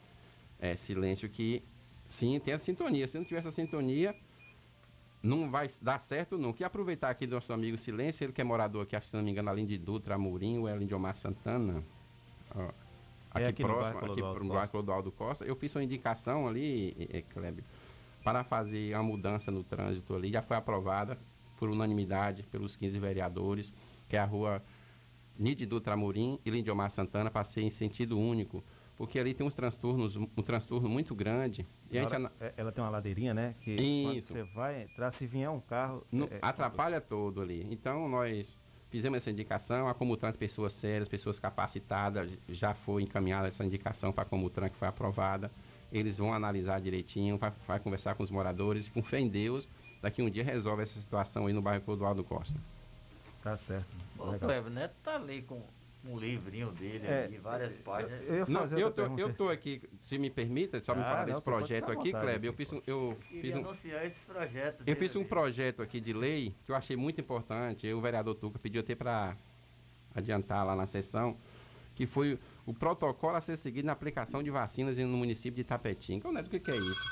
é, Silêncio, que sim, tem a sintonia. Se não tiver essa sintonia, não vai dar certo nunca. E aproveitar aqui do nosso amigo Silêncio, ele que é morador aqui, acho que se não me engano, além de Dutra, Amorim, ou além de Omar Santana. ó, É aqui, aqui no próximo, aqui pro bairro Clodoaldo Costa. Eu fiz uma indicação ali, eh, eh, Kleber, para fazer uma mudança no trânsito ali. Já foi aprovada por unanimidade pelos 15 vereadores, que é a rua Nide Dutra Amorim e Lindomar Santana, para ser em sentido único. Porque ali tem uns transtornos, um transtorno muito grande. E ana- é- ela tem uma ladeirinha, né? Que quando Isso. você vai entrar, se vier um carro. Não- é- atrapalha todo ali. Então nós fizemos essa indicação, a Comutran de pessoas sérias, pessoas capacitadas, já foi encaminhada essa indicação para a Comutran que foi aprovada. Eles vão analisar direitinho, vai, vai conversar com os moradores, com fé em Deus, daqui um dia resolve essa situação aí no bairro Clodoaldo Costa. Tá certo. Ô, Legal. Cleber Neto tá ali com um livrinho dele, É, ali, várias páginas. eu ia Não, eu, tô, eu tô aqui, se me permita, só me Ah, falar não, desse projeto aqui, vontade, Kleber. Eu fiz um. Eu fiz um, anunciar esses projetos. Eu fiz um ali. projeto aqui de lei que eu achei muito importante. O vereador Tuca pediu até para adiantar lá na sessão, que foi o protocolo a ser seguido na aplicação de vacinas no município de Itapetinga. Neto, o que, que é isso?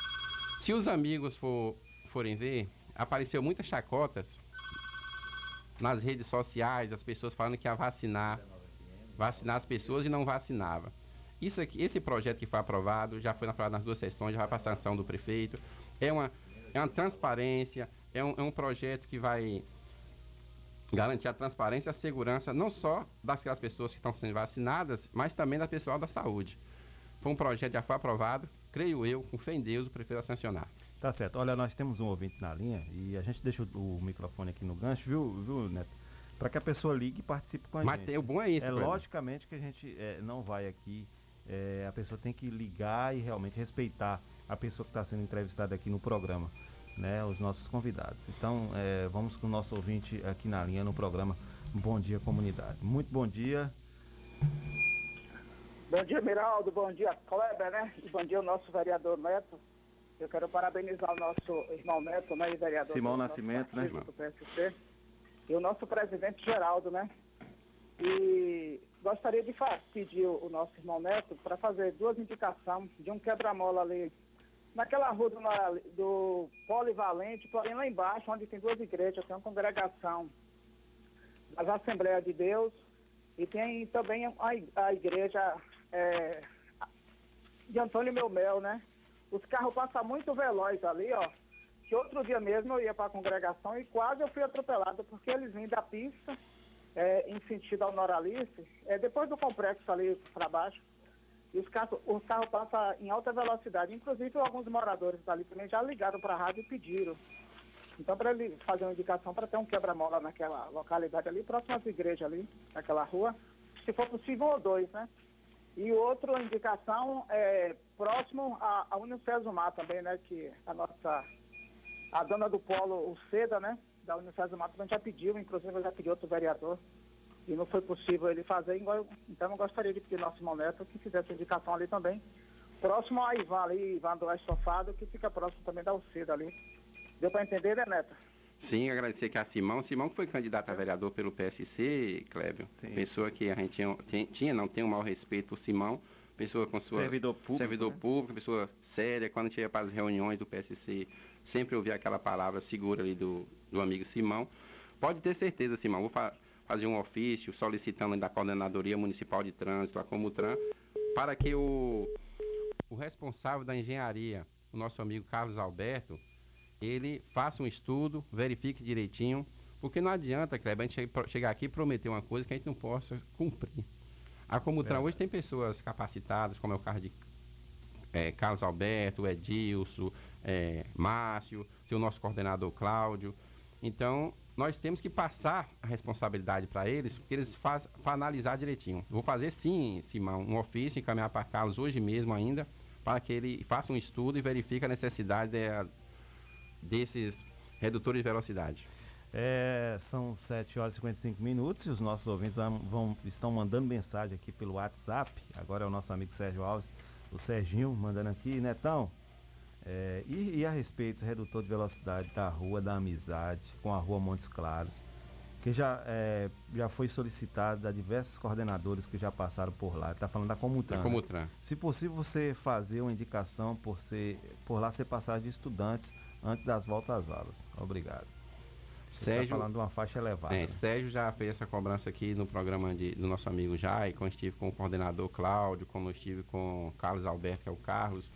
Se os amigos for, forem ver, apareceu muitas chacotas nas redes sociais, as pessoas falando que ia vacinar, vacinar as pessoas e não vacinava. Isso aqui, esse projeto que foi aprovado, já foi aprovado nas duas sessões, já vai para a sanção do prefeito. É uma, é uma transparência, é um, é um projeto que vai garantir a transparência e a segurança não só daquelas pessoas que estão sendo vacinadas, mas também da pessoal da saúde. Foi um projeto que já foi aprovado, creio eu, com fé em Deus, o prefeito vai sancionar. Tá certo. Olha, nós temos um ouvinte na linha e a gente deixa o, o microfone aqui no gancho, viu, viu Neto? Para que a pessoa ligue e participe com a Mas gente. tem- o bom é isso, É logicamente que a gente é, não vai aqui. é, a pessoa tem que ligar e realmente respeitar a pessoa que está sendo entrevistada aqui no programa, né? Os nossos convidados. Então, é, vamos com o nosso ouvinte aqui na linha no programa Bom Dia Comunidade. Muito bom dia. Bom dia, Miraldo. Bom dia, Kleber, né? E bom dia, o nosso vereador Neto. Eu quero parabenizar o nosso irmão Neto, né? Vereador Simão Nascimento, né, irmão? do PSC. E o nosso presidente Geraldo, né? E gostaria de pedir o nosso irmão Neto para fazer duas indicações de um quebra-mola ali naquela rua do, do Polivalente, porém lá embaixo, onde tem duas igrejas, tem uma congregação das Assembleias de Deus e tem também a, a igreja é, de Antônio Melmel, né? Os carros passam muito veloz ali, ó. Que outro dia mesmo eu ia para a congregação e quase eu fui atropelado, porque eles vêm da pista é, em sentido ao Noralice, é, depois do complexo ali para baixo. E os carros, os carros passam em alta velocidade. Inclusive, alguns moradores dali também já ligaram para a rádio e pediram. Então, para ele fazer uma indicação para ter um quebra-mola naquela localidade ali, próximo às igrejas ali, naquela rua, se for possível, ou dois, né? E outra indicação é próximo à, à Unicesumar também, né? Que a nossa, a dona do polo, o Seda, né? Da Unicesumar também já pediu, inclusive já pedi outro vereador. E não foi possível ele fazer, então eu gostaria de pedir nosso irmão Neto que fizesse indicação ali também. Próximo a Ivan ali, Ivan do Estofado, que fica próximo também da Uceda ali. Deu para entender, né, Neto? Sim, agradecer aqui a Simão. Simão que foi candidato a vereador pelo PSC, Clébio. Pessoa que a gente tinha, tinha, não tem o maior respeito por Simão. Pessoa com sua... Servidor público, Servidor né? público, pessoa séria. Quando a gente ia para as reuniões do PSC, sempre ouvia aquela palavra segura ali do, do amigo Simão. Pode ter certeza, Simão. Vou fa- fazer um ofício solicitando da Coordenadoria Municipal de Trânsito, a Comutran, para que o, o responsável da engenharia, o nosso amigo Carlos Alberto, ele faça um estudo, verifique direitinho, porque não adianta, Kleber, a gente che- chegar aqui e prometer uma coisa que a gente não possa cumprir. A Comutran hoje tem pessoas capacitadas, como é o caso de eh, Carlos Alberto, Edilson, eh, Márcio, tem o nosso coordenador Cláudio. Então, nós temos que passar a responsabilidade para eles, porque eles fazem para analisar direitinho. Vou fazer sim, Simão, um ofício, encaminhar para Carlos hoje mesmo ainda, para que ele faça um estudo e verifique a necessidade eh, desses redutores de velocidade. É, são 7 horas e 55 minutos e os nossos ouvintes vão, vão- estão mandando mensagem aqui pelo WhatsApp. Agora é o nosso amigo Sérgio Alves, o Serginho, mandando aqui, Netão. é, e, e a respeito do redutor de velocidade da Rua da Amizade com a Rua Montes Claros, que já, é, já foi solicitado a diversos coordenadores que já passaram por lá. Está falando da Comutran. Da né? Comutran. Se possível, você fazer uma indicação por, ser, por lá ser passagem de estudantes antes das voltas às aulas. Obrigado. Você Sérgio- está falando de uma faixa elevada. É, né? Sérgio já fez essa cobrança aqui no programa de- do nosso amigo Jai, quando estive com o coordenador Cláudio, como eu estive com o Carlos Alberto, que é o Carlos.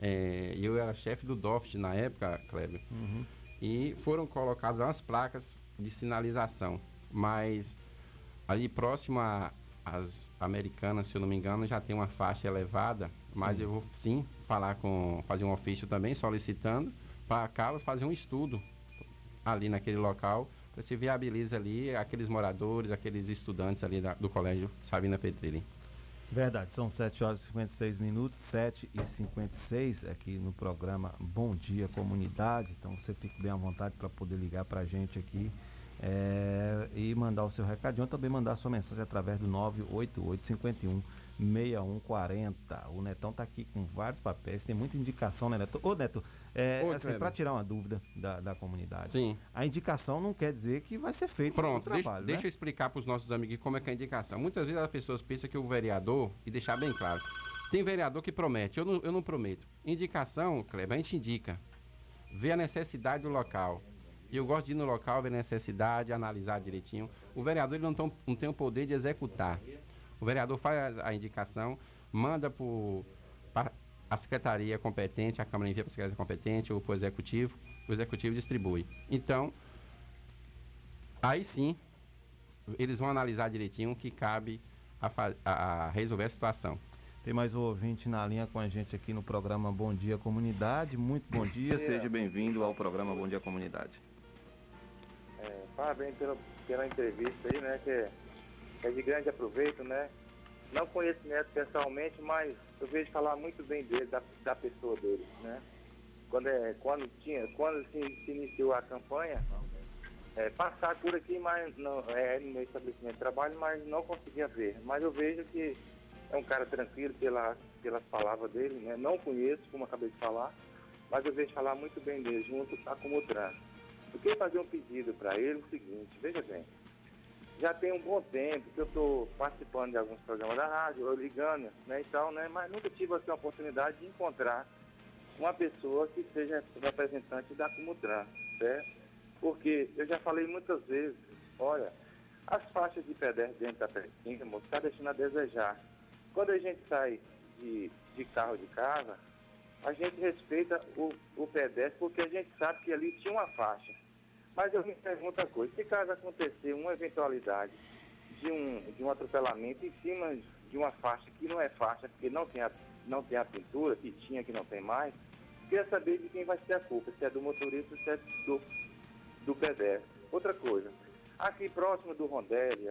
É, eu era chefe do DOFT na época, Kleber. Uhum. E foram colocadas umas placas de sinalização. Mas ali próximo às americanas, se eu não me engano, já tem uma faixa elevada. Mas Sim. eu vou sim falar com. fazer um ofício também, solicitando para Carlos fazer um estudo ali naquele local para se viabiliza ali aqueles moradores, aqueles estudantes ali da- do colégio Sabina Petrilli. Verdade, são 7 horas e 56 minutos, 7 e 56 aqui no programa Bom Dia Comunidade. Então você fique bem à vontade para poder ligar para a gente aqui é, e mandar o seu recadinho. Também mandar a sua mensagem através do 988 51 6140. O Netão tá aqui com vários papéis, tem muita indicação, né, Neto? Ô, Neto, é, assim, para tirar uma dúvida da, da comunidade. Sim. A indicação não quer dizer que vai ser feito Pronto, o deixa, trabalho, deixa eu né? explicar para os nossos amigos como é que é a indicação. Muitas vezes as pessoas pensam que o vereador, e deixar bem claro, tem vereador que promete, eu não, eu não prometo. Indicação, Kleber, a gente indica, vê a necessidade do local. E eu gosto de ir no local, ver a necessidade, analisar direitinho. O vereador ele não, não tem o poder de executar. O vereador faz a, indicação, manda para a secretaria competente, a Câmara envia para a secretaria competente ou para o executivo, o executivo distribui. Então, aí sim, eles vão analisar direitinho o que cabe a, a- a resolver a situação. Tem mais um ouvinte na linha com a gente aqui no programa Bom Dia Comunidade. Muito bom dia, seja bem-vindo ao programa Bom Dia Comunidade. É, parabéns pela, pela entrevista aí, né? Que é, é de grande aproveito, né? Não conheço Neto pessoalmente, mas eu vejo falar muito bem dele, da, da pessoa dele, né? Quando, é, quando, tinha, quando se, se iniciou a campanha, é, passar por aqui, mas não, é no meu estabelecimento de trabalho, mas não conseguia ver. Mas eu vejo que é um cara tranquilo pela, pelas palavras dele, né? Não conheço, como acabei de falar, mas eu vejo falar muito bem dele, junto com o Trans. Eu queria fazer um pedido para ele, o seguinte, veja bem, já tem um bom tempo que eu estou participando de alguns programas da rádio, eu ligando, né, e tal, né, mas nunca tive assim, a oportunidade de encontrar uma pessoa que seja representante da Comutran, certo? Porque eu já falei muitas vezes, olha, as faixas de pedestre dentro da Pequinha, moço, está deixando a desejar. Quando a gente sai de, de carro de casa, a gente respeita o, o pedestre porque a gente sabe que ali tinha uma faixa. Mas eu me pergunto a coisa, se caso acontecer uma eventualidade de um, de um atropelamento em cima de uma faixa que não é faixa, porque não tem a, não tem a pintura, que tinha, que não tem mais, queria saber de quem vai ser a culpa, se é do motorista, se é do, do pedestre. Outra coisa, aqui próximo do Rondelli,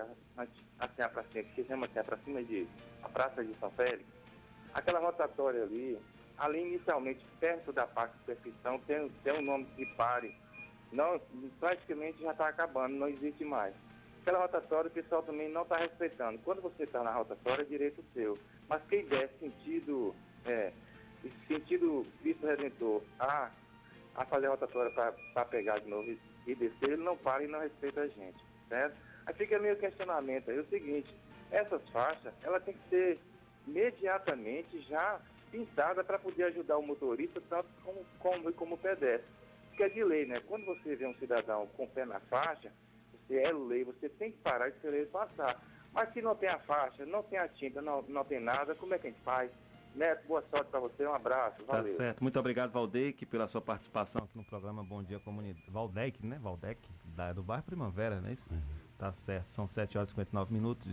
assim a pracinha que chama assim, a pracinha de a Praça de São Félix, aquela rotatória ali, ali inicialmente perto da Pax Perfeição, tem, tem um nome de pare não, praticamente já está acabando, não existe mais. Aquela rotatória o pessoal também não está respeitando. Quando você está na rotatória, é direito seu. Mas quem der sentido, é, sentido Cristo Redentor a, a fazer a rotatória para pegar de novo e, e descer, ele não para e não respeita a gente, certo? Aí fica meio questionamento é o seguinte, essas faixas, ela tem que ser imediatamente já pintada para poder ajudar o motorista, tanto como, como, como pedestre que é de lei, né? Quando você vê um cidadão com o pé na faixa, você é lei, você tem que parar de ser ele passar. Mas se não tem a faixa, não tem a tinta, não, não tem nada, como é que a gente faz? Neto, boa sorte para você, um abraço, tá valeu. Tá certo, muito obrigado, Valdeque, pela sua participação aqui no programa Bom Dia Comunidade. Valdeque, né? Valdeque, da, do bairro Primavera, não é isso? Uhum. Tá certo, são 7 horas e 59 minutos,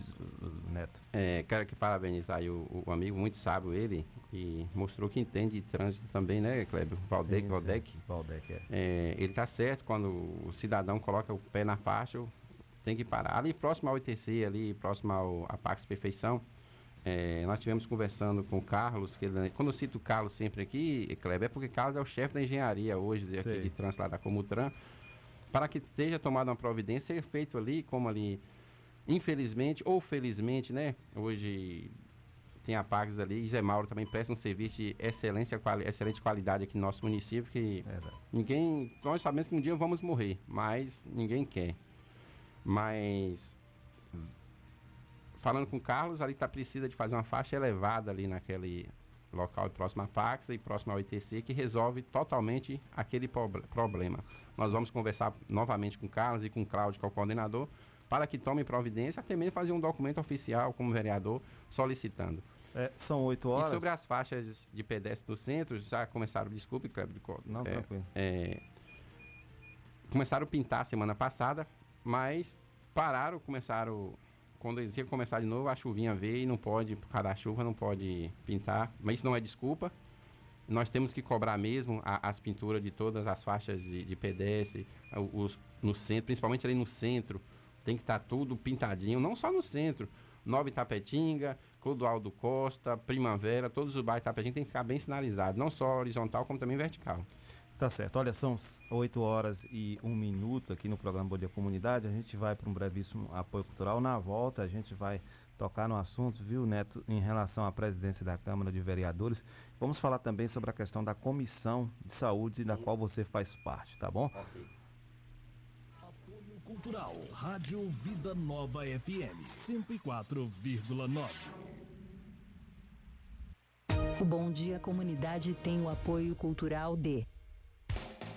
Neto. É, quero que parabenizar aí o, o, amigo, muito sábio ele, e mostrou que entende de trânsito também, né, Kleber? Valdec, sim, Valdec. Sim. Valdec, é. é. Ele tá certo quando o cidadão coloca o pé na faixa, tem que parar. Ali próximo ao ITC, ali próximo ao a Pax Perfeição, é, nós tivemos conversando com o Carlos, que ele, quando eu cito o Carlos sempre aqui, Kleber, é porque Carlos é o chefe da engenharia hoje de, aqui de trânsito lá da Comutran para que esteja tomada uma providência, ser feito ali, como ali, infelizmente ou felizmente, né? Hoje tem a Pags ali, e Zé Mauro também presta um serviço de excelência, quali, excelente qualidade aqui no nosso município, que é ninguém, nós sabemos que um dia vamos morrer, mas ninguém quer. Mas falando com o Carlos, ali tá precisa de fazer uma faixa elevada ali naquele local próximo à Pax e próximo ao ITC, que resolve totalmente aquele problema. Nós vamos conversar novamente com o Carlos e com o Cláudio, que é o coordenador, para que tome providência, até mesmo fazer um documento oficial como vereador solicitando. É, são oito horas. E sobre as faixas de pedestre do centro, já começaram, desculpe, Kleber, não, é, tranquilo. É, começaram a pintar semana passada, mas pararam, começaram quando eles iam começar de novo, a chuvinha veio e não pode, por causa da chuva, não pode pintar. Mas isso não é desculpa. Nós temos que cobrar mesmo a, as pinturas de todas as faixas de, de pedestre, os, no centro, principalmente ali no centro. Tem que estar tá tudo pintadinho, não só no centro. Nova Itapetinga, Clodoaldo Costa, Primavera, todos os bairros Itapetinga tem que ficar bem sinalizado, não só horizontal, como também vertical. Tá certo. Olha, são 8 horas e 1 minuto aqui no programa Bom Dia Comunidade. A gente vai para um brevíssimo apoio cultural. Na volta, a gente vai tocar no assunto, viu, Neto, em relação à presidência da Câmara de Vereadores. Vamos falar também sobre a questão da comissão de saúde da qual você faz parte, tá bom? Okay. Apoio Cultural, Rádio Vida Nova FM, 104,9. O Bom Dia Comunidade tem o apoio cultural de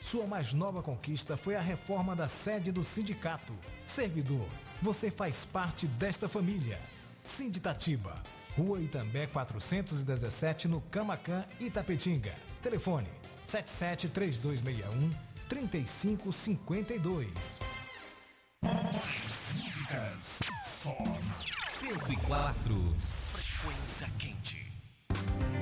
Sua mais nova conquista foi a reforma da sede do sindicato. Servidor, você faz parte desta família. Sinditatiba, Rua Itambé 417, no Camacan, Itapetinga. Telefone 773261 3552. Músicas. Som 104. Frequência quente.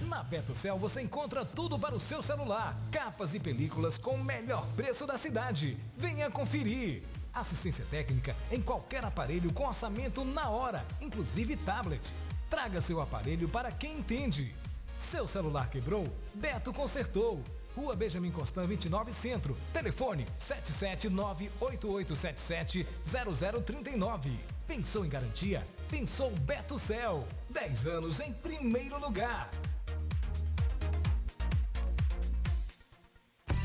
Na Betocel você encontra tudo para o seu celular, capas e películas com o melhor preço da cidade. Venha conferir. Assistência técnica em qualquer aparelho com orçamento na hora, inclusive tablet. Traga seu aparelho para quem entende. Seu celular quebrou? Beto consertou. Rua Benjamin Constant 29 Centro. Telefone 77988770039. Pensou em garantia? Pensou Beto Cel. 10 anos em primeiro lugar.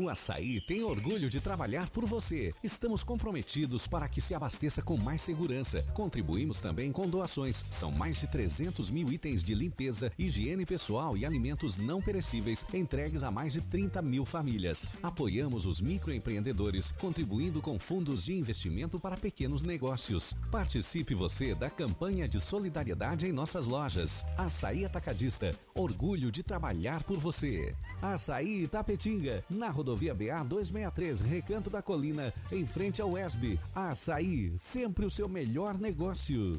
O Açaí tem orgulho de trabalhar por você. Estamos comprometidos para que se abasteça com mais segurança. Contribuímos também com doações. São mais de 300 mil itens de limpeza, higiene pessoal e alimentos não perecíveis entregues a mais de 30 mil famílias. Apoiamos os microempreendedores, contribuindo com fundos de investimento para pequenos negócios. Participe você da campanha de solidariedade em nossas lojas. Açaí Atacadista, orgulho de trabalhar por você. Açaí Itapetinga, na rodovia BA 263, Recanto da Colina, em frente ao ESB. Açaí, sempre o seu melhor negócio.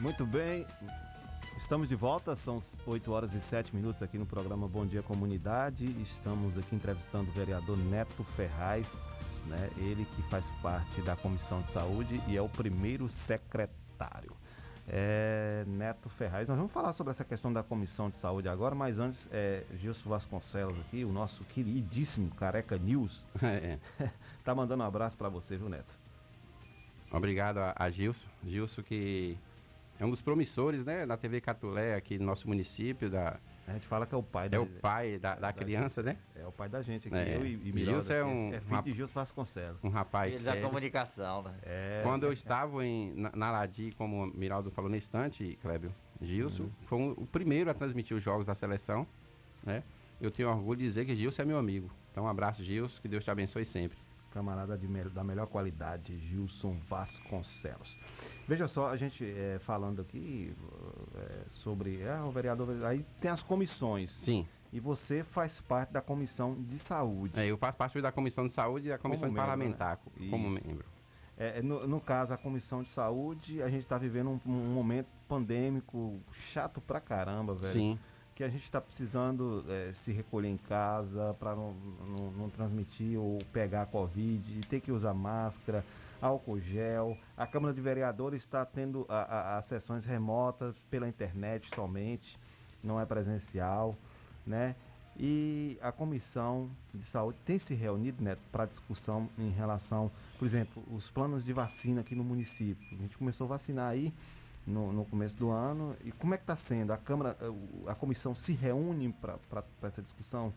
Muito bem, Estamos de volta, são 8 horas e 7 minutos aqui no programa Bom Dia Comunidade. Estamos aqui entrevistando o vereador Neto Ferraz, né? Ele que faz parte da Comissão de Saúde e é o primeiro secretário. É, Neto Ferraz, nós vamos falar sobre essa questão da Comissão de Saúde agora, mas antes, é, Gilson Vasconcelos aqui, o nosso queridíssimo Careca News, É. tá mandando um abraço para você, viu, Neto? Obrigado a, a Gilson. Gilson que é um dos promissores, né, da TV Catulé aqui no nosso município. Da, a gente fala que é o pai É da- o pai da, da criança, né? É o pai da gente aqui, É. eu e, e Gilson é aqui. um, É filho de Gilson Vasconcelos. Um rapaz Filho da comunicação, né? É. Quando eu estava em, na, na Ladi, como o Miraldo falou na estante, Clébio, Gilson, Uhum. foi um- o primeiro a transmitir os jogos da seleção, né? Eu tenho orgulho de dizer que Gilson é meu amigo. Então um abraço, Gilson, que Deus te abençoe sempre. Camarada de da melhor qualidade, Gilson Vasconcelos. Veja só, a gente é, falando aqui é, sobre é, o vereador, aí tem as comissões. Sim. E você faz parte da comissão de saúde. É, eu faço parte da Comissão de Saúde e da Comissão Como Parlamentar, né? como Isso. membro. É, no, no caso, a comissão de saúde, a gente está vivendo um, um momento pandêmico chato pra caramba, velho. Sim. Que a gente está precisando é, se recolher em casa para não, não, não transmitir ou pegar a Covid, ter que usar máscara, álcool gel. A Câmara de Vereadores está tendo as sessões remotas pela internet somente, não é presencial, né? E a comissão de saúde tem se reunido, né, para discussão em relação, por exemplo, os planos de vacina aqui no município. A gente começou a vacinar aí no, no começo do ano. E como é que está sendo? A Câmara, a comissão se reúne para essa discussão?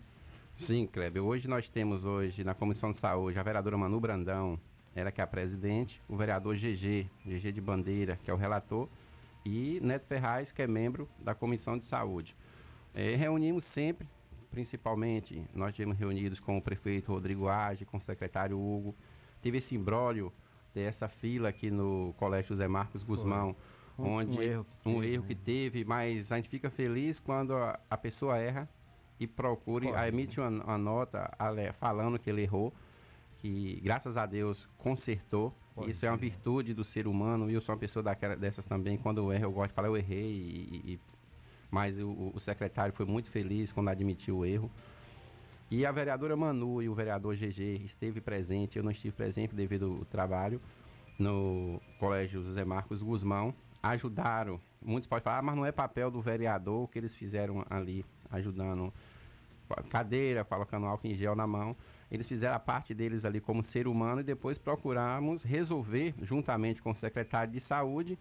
Sim, Kleber. Hoje nós temos hoje na Comissão de Saúde a vereadora Manu Brandão, ela que é a presidente, o vereador GG, GG de Bandeira, que é o relator, e Neto Ferraz, que é membro da Comissão de Saúde. Eh, reunimos sempre, principalmente, nós tivemos reunidos com o prefeito Rodrigo Age, com o secretário Hugo, teve esse imbróglio dessa fila aqui no Colégio José Marcos Guzmão, Um- um onde erro que um teve, erro né? que teve, mas a gente fica feliz quando a, a pessoa erra e procure, Corre, a emite uma, uma nota ale- falando que ele errou, que graças a Deus consertou. Pode Isso é uma virtude do ser humano. e Eu sou uma pessoa daquela, dessas também. Quando eu erro, eu gosto de falar, eu errei. e- e- mas o, o secretário foi muito feliz quando admitiu o erro. E a vereadora Manu e o vereador GG esteve presente, eu não estive presente devido ao trabalho no Colégio José Marcos Guzmão, ajudaram. Muitos podem falar, ah, mas não é papel do vereador o que eles fizeram ali, ajudando cadeira, colocando álcool em gel na mão. Eles fizeram a parte deles ali como ser humano e depois procuramos resolver, juntamente com o secretário de saúde,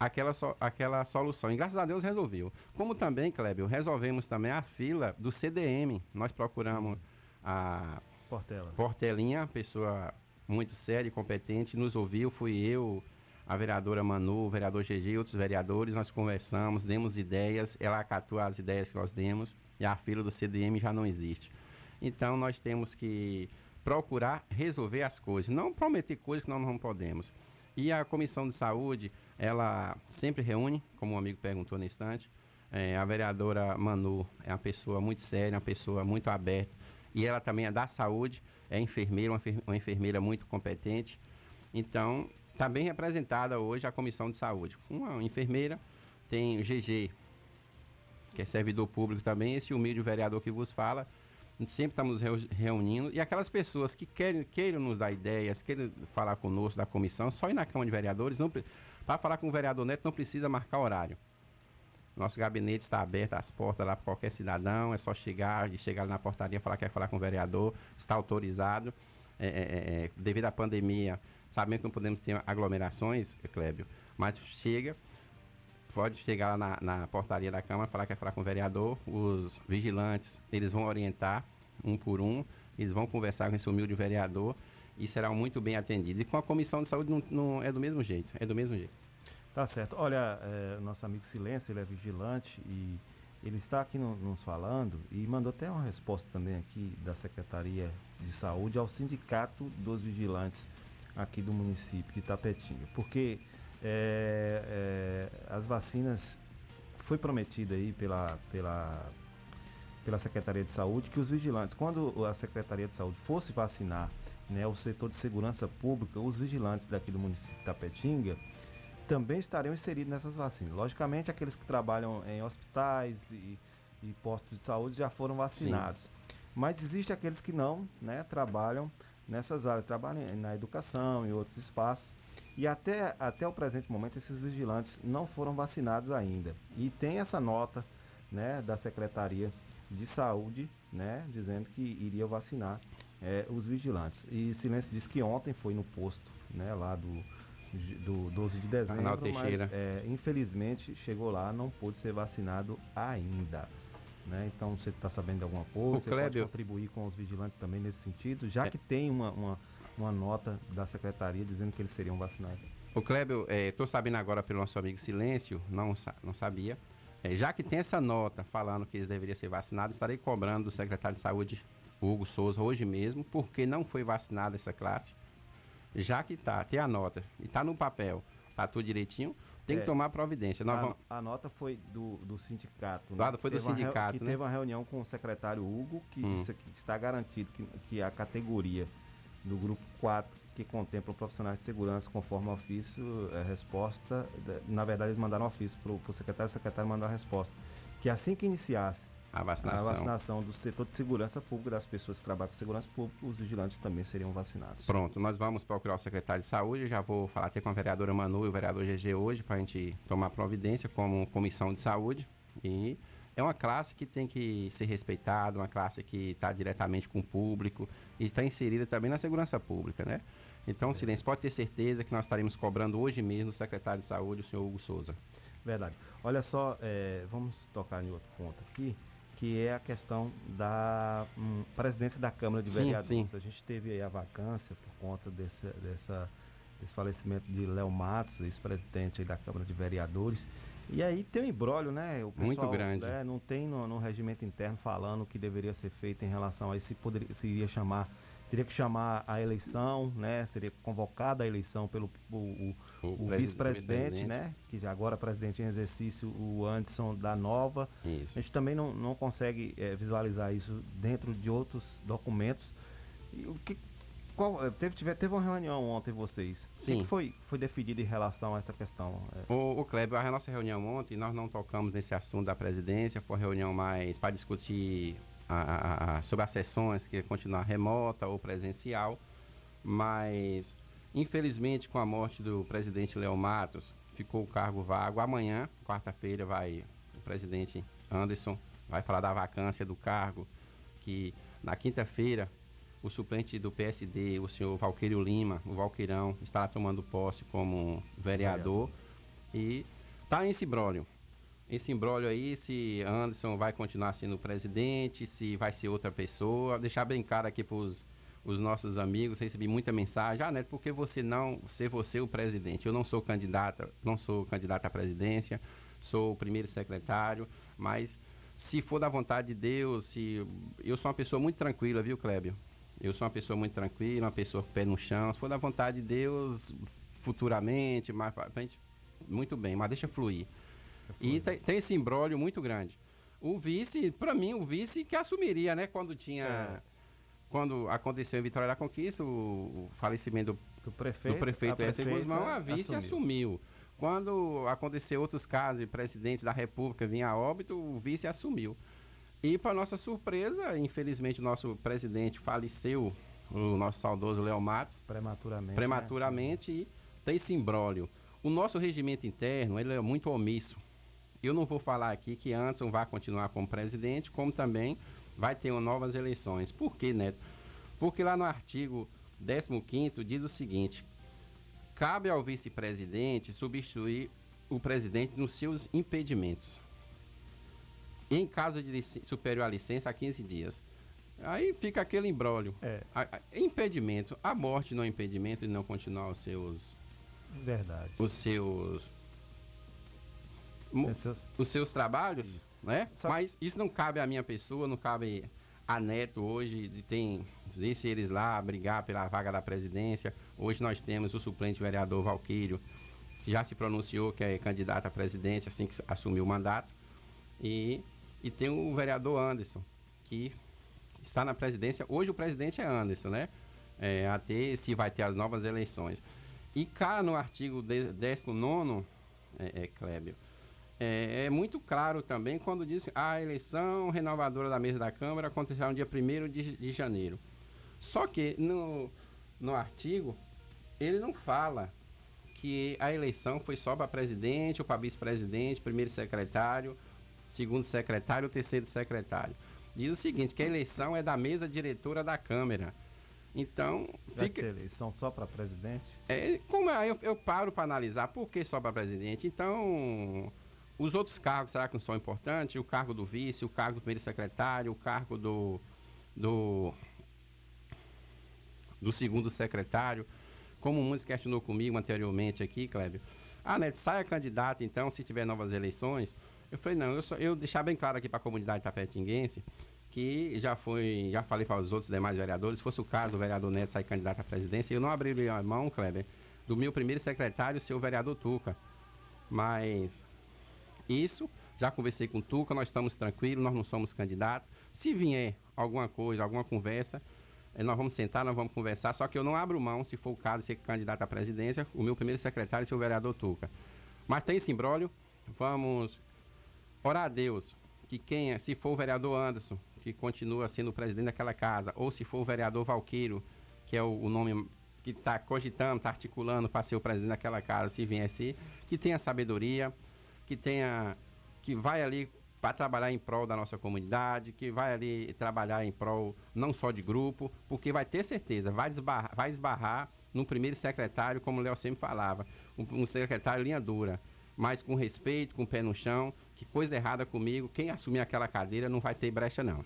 aquela, so- aquela solução. E graças a Deus resolveu. Como também, Kleber, resolvemos também a fila do CDM. Nós procuramos a Portela. Portelinha, pessoa muito séria e competente, nos ouviu, fui eu, a vereadora Manu, o vereador GG e outros vereadores, nós conversamos, demos ideias, ela acatou as ideias que nós demos e a fila do CDM já não existe. Então nós temos que procurar resolver as coisas, não prometer coisas que nós não podemos. E a comissão de saúde, ela sempre reúne, como o amigo perguntou na instante. É, a vereadora Manu é uma pessoa muito séria, uma pessoa muito aberta. E ela também é da saúde, é enfermeira, uma, enfer- uma enfermeira muito competente. Então, está bem representada hoje a comissão de saúde. Uma enfermeira, tem o GG, que é servidor público também, esse humilde vereador que vos fala. Sempre estamos reu- reunindo. E aquelas pessoas que querem, queiram nos dar ideias, queiram falar conosco da comissão, só ir na Câmara de Vereadores. Para falar com o vereador Neto, não precisa marcar horário. Nosso gabinete está aberto, as portas lá para qualquer cidadão. É só chegar e chegar na portaria falar que quer falar com o vereador. Está autorizado. É, é, é, devido à pandemia, sabemos que não podemos ter aglomerações, Clébio, mas chega, pode chegar lá na, na portaria da Câmara, falar que quer falar com o vereador, os vigilantes, eles vão orientar um por um, eles vão conversar com esse humilde vereador e serão muito bem atendidos. E com a comissão de saúde não, não é do mesmo jeito, é do mesmo jeito. Tá certo. Olha, é, nosso amigo Silêncio, ele é vigilante e ele está aqui no- nos falando e mandou até uma resposta também aqui da Secretaria de Saúde ao Sindicato dos Vigilantes aqui do município de Tapetinga. Porque é, é, as vacinas foi prometido aí pela, pela, pela Secretaria de Saúde que os vigilantes, quando a Secretaria de Saúde fosse vacinar né, o setor de segurança pública, os vigilantes daqui do município de Tapetinga, também estariam inseridos nessas vacinas. Logicamente, aqueles que trabalham em hospitais e, e postos de saúde já foram vacinados. Sim. Mas existe aqueles que não, né, trabalham nessas áreas, trabalham na educação e outros espaços. E até, até o presente momento, esses vigilantes não foram vacinados ainda. E tem essa nota né, da Secretaria de Saúde, né, dizendo que iria vacinar é, os vigilantes. E Silêncio disse que ontem foi no posto, né, lá do, do 12 de dezembro, mas é, infelizmente chegou lá, não pôde ser vacinado ainda. Né? Então você está sabendo de alguma coisa, o você Clébio... pode contribuir com os vigilantes também nesse sentido, já é. que tem uma, uma, uma, nota da secretaria dizendo que eles seriam vacinados. O Clébio, estou é, sabendo agora pelo nosso amigo Silêncio, não, não sabia. É, já que tem essa nota falando que eles deveriam ser vacinados, estarei cobrando do secretário de saúde, Hugo Souza, hoje mesmo, porque não foi vacinada essa classe. Já que tá, tem a nota e tá no papel, tá tudo direitinho, tem é, que tomar providência. A, vamos... a, nota foi do, do sindicato. Né? foi do teve sindicato. que né? teve uma reunião com o secretário Hugo, que hum. disse que está garantido que, que a categoria do grupo 4 que contempla profissionais de segurança conforme o ofício, é, resposta, na verdade eles mandaram ofício para o secretário, o secretário mandou a resposta, que assim que iniciasse a vacinação. a vacinação do setor de segurança pública, das pessoas que trabalham com segurança pública, os vigilantes também seriam vacinados. Pronto, nós vamos procurar o secretário de saúde, já vou falar até com a vereadora Manu e o vereador GG hoje, para a gente tomar providência como comissão de saúde, e é uma classe que tem que ser respeitada, uma classe que está diretamente com o público e está inserida também na segurança pública, né? Então, Silêncio, pode ter certeza que nós estaremos cobrando hoje mesmo o secretário de saúde, o senhor Hugo Souza. Verdade. Olha só, é, vamos tocar em outro ponto aqui, que é a questão da hum, presidência da Câmara de sim, Vereadores. Sim. A gente teve aí a vacância por conta desse, dessa, desse falecimento de Léo Matos, ex-presidente da Câmara de Vereadores. E aí tem um embrólio, né? O pessoal, Muito grande. Né, não tem no, no regimento interno falando o que deveria ser feito em relação a isso, se, poderia, se iria chamar teria que chamar a eleição, né? Seria convocada a eleição pelo o, o, o, o vice-presidente, né? Que agora presidente em exercício, o Anderson da Nova. Isso. A gente também não, não consegue é, visualizar isso dentro de outros documentos. E o que qual, eh, teve, teve, teve uma reunião ontem vocês. Sim. O que foi, foi definido em relação a essa questão? É? O, o Kleber, a nossa reunião ontem, nós não tocamos nesse assunto da presidência, foi uma reunião mais para discutir a, a, sobre as sessões, que é continuar remota ou presencial, mas infelizmente com a morte do presidente Léo Matos, ficou o cargo vago. Amanhã, quarta-feira, vai o presidente Anderson vai falar da vacância do cargo, que na quinta-feira o suplente do PSD, o senhor Valqueiro Lima, o Valqueirão, estará tomando posse como vereador, vereador. e tá esse brólio esse embrólio aí, se Anderson vai continuar sendo presidente, se vai ser outra pessoa. Deixar bem claro aqui para os nossos amigos, recebi muita mensagem, ah, Neto, por que você não ser você o presidente? Eu não sou candidata, não sou candidato à presidência, sou o primeiro secretário, mas se for da vontade de Deus, se eu sou uma pessoa muito tranquila, viu, Clébio? Eu sou uma pessoa muito tranquila, uma pessoa com pé no chão. Se for da vontade de Deus, futuramente, mais pra frente, muito bem, mas deixa fluir. E tem, tem esse embrólio muito grande. O vice, para mim, o vice que assumiria, né? Quando tinha. É. Quando aconteceu em Vitória da Conquista, o, o falecimento do, do prefeito, do prefeito S. Guzmão, a vice assumiu. assumiu. Quando aconteceu outros casos, presidentes da República vinha a óbito, o vice assumiu. E, para nossa surpresa, infelizmente, o nosso presidente faleceu, o nosso saudoso Léo Matos. Prematuramente. Prematuramente, né? e tem esse imbróglio. O nosso regimento interno, ele é muito omisso. Eu não vou falar aqui que Anderson vai continuar como presidente, como também vai ter novas eleições. Por quê, Neto? Porque lá no artigo 15 diz o seguinte: cabe ao vice-presidente substituir o presidente nos seus impedimentos. Em caso de superior à licença, a 15 dias. Aí fica aquele embrólio. É. A, a, impedimento. A morte não é impedimento de não continuar os seus. Verdade. Os seus seus... os seus trabalhos, isso. né? Só... Mas isso não cabe à minha pessoa, não cabe a Neto hoje, tem, deixe eles lá brigar pela vaga da presidência. Hoje nós temos o suplente vereador Valquírio, que já se pronunciou que é candidato à presidência assim que assumiu o mandato. E, e tem o vereador Anderson, que está na presidência. Hoje o presidente é Anderson, né? É, até se vai ter as novas eleições. E cá no artigo 19, é, é Clébio, é, é, muito claro também quando diz a eleição renovadora da mesa da Câmara acontecerá no dia 1 de, de janeiro. Só que no, no artigo ele não fala que a eleição foi só para presidente ou para vice-presidente, primeiro secretário, segundo secretário, terceiro secretário. Diz o seguinte, que a eleição é da mesa diretora da Câmara. Então, Já fica. eleição só para presidente? É, como é, eu, eu paro para analisar por que só para presidente. Então, os outros cargos, será que não são importantes? O cargo do vice, o cargo do primeiro secretário, o cargo do, do, do segundo secretário. Como muitos questionou comigo anteriormente aqui, Clébio. Ah, né, saia candidato, então, se tiver novas eleições. Eu falei, não, eu, só, eu deixar bem claro aqui para a comunidade tapetinguense que já foi, já falei para os outros demais vereadores, se fosse o caso do vereador Neto sair candidato à presidência, eu não abriria a mão, Kleber, do meu primeiro secretário o vereador Tuca. Mas isso, já conversei com o Tuca, nós estamos tranquilos, nós não somos candidatos. Se vier alguma coisa, alguma conversa, eh, nós vamos sentar, nós vamos conversar, só que eu não abro mão, se for o caso, de ser candidato à presidência, o meu primeiro secretário ser o vereador Tuca. Mas tem esse imbróglio, vamos orar a Deus que quem, é, se for o vereador Anderson, que continua sendo presidente daquela casa, ou se for o vereador Valqueiro, que é o, o nome que está cogitando, está articulando para ser o presidente daquela casa, se viesse, que tenha sabedoria, que tenha, que vai ali para trabalhar em prol da nossa comunidade, que vai ali trabalhar em prol não só de grupo, porque vai ter certeza, vai esbarrar, vai esbarrar no primeiro secretário, como o Léo sempre falava, um, um secretário linha dura, mas com respeito, com o pé no chão, que coisa errada comigo, quem assumir aquela cadeira não vai ter brecha não.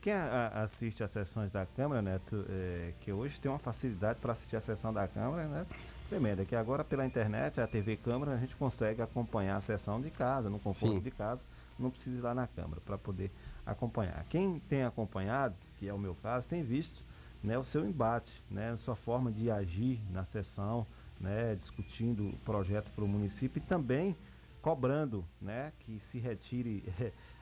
Quem a, a assiste às sessões da Câmara, Neto, é, que hoje tem uma facilidade para assistir a sessão da Câmara, né? Tremenda, que agora pela internet, a TV Câmara, a gente consegue acompanhar a sessão de casa, no conforto Sim. de casa, não precisa ir lá na Câmara para poder acompanhar. Quem tem acompanhado, que é o meu caso, tem visto né, o seu embate, né, a sua forma de agir na sessão, né, discutindo projetos para o município e também cobrando né, que se retire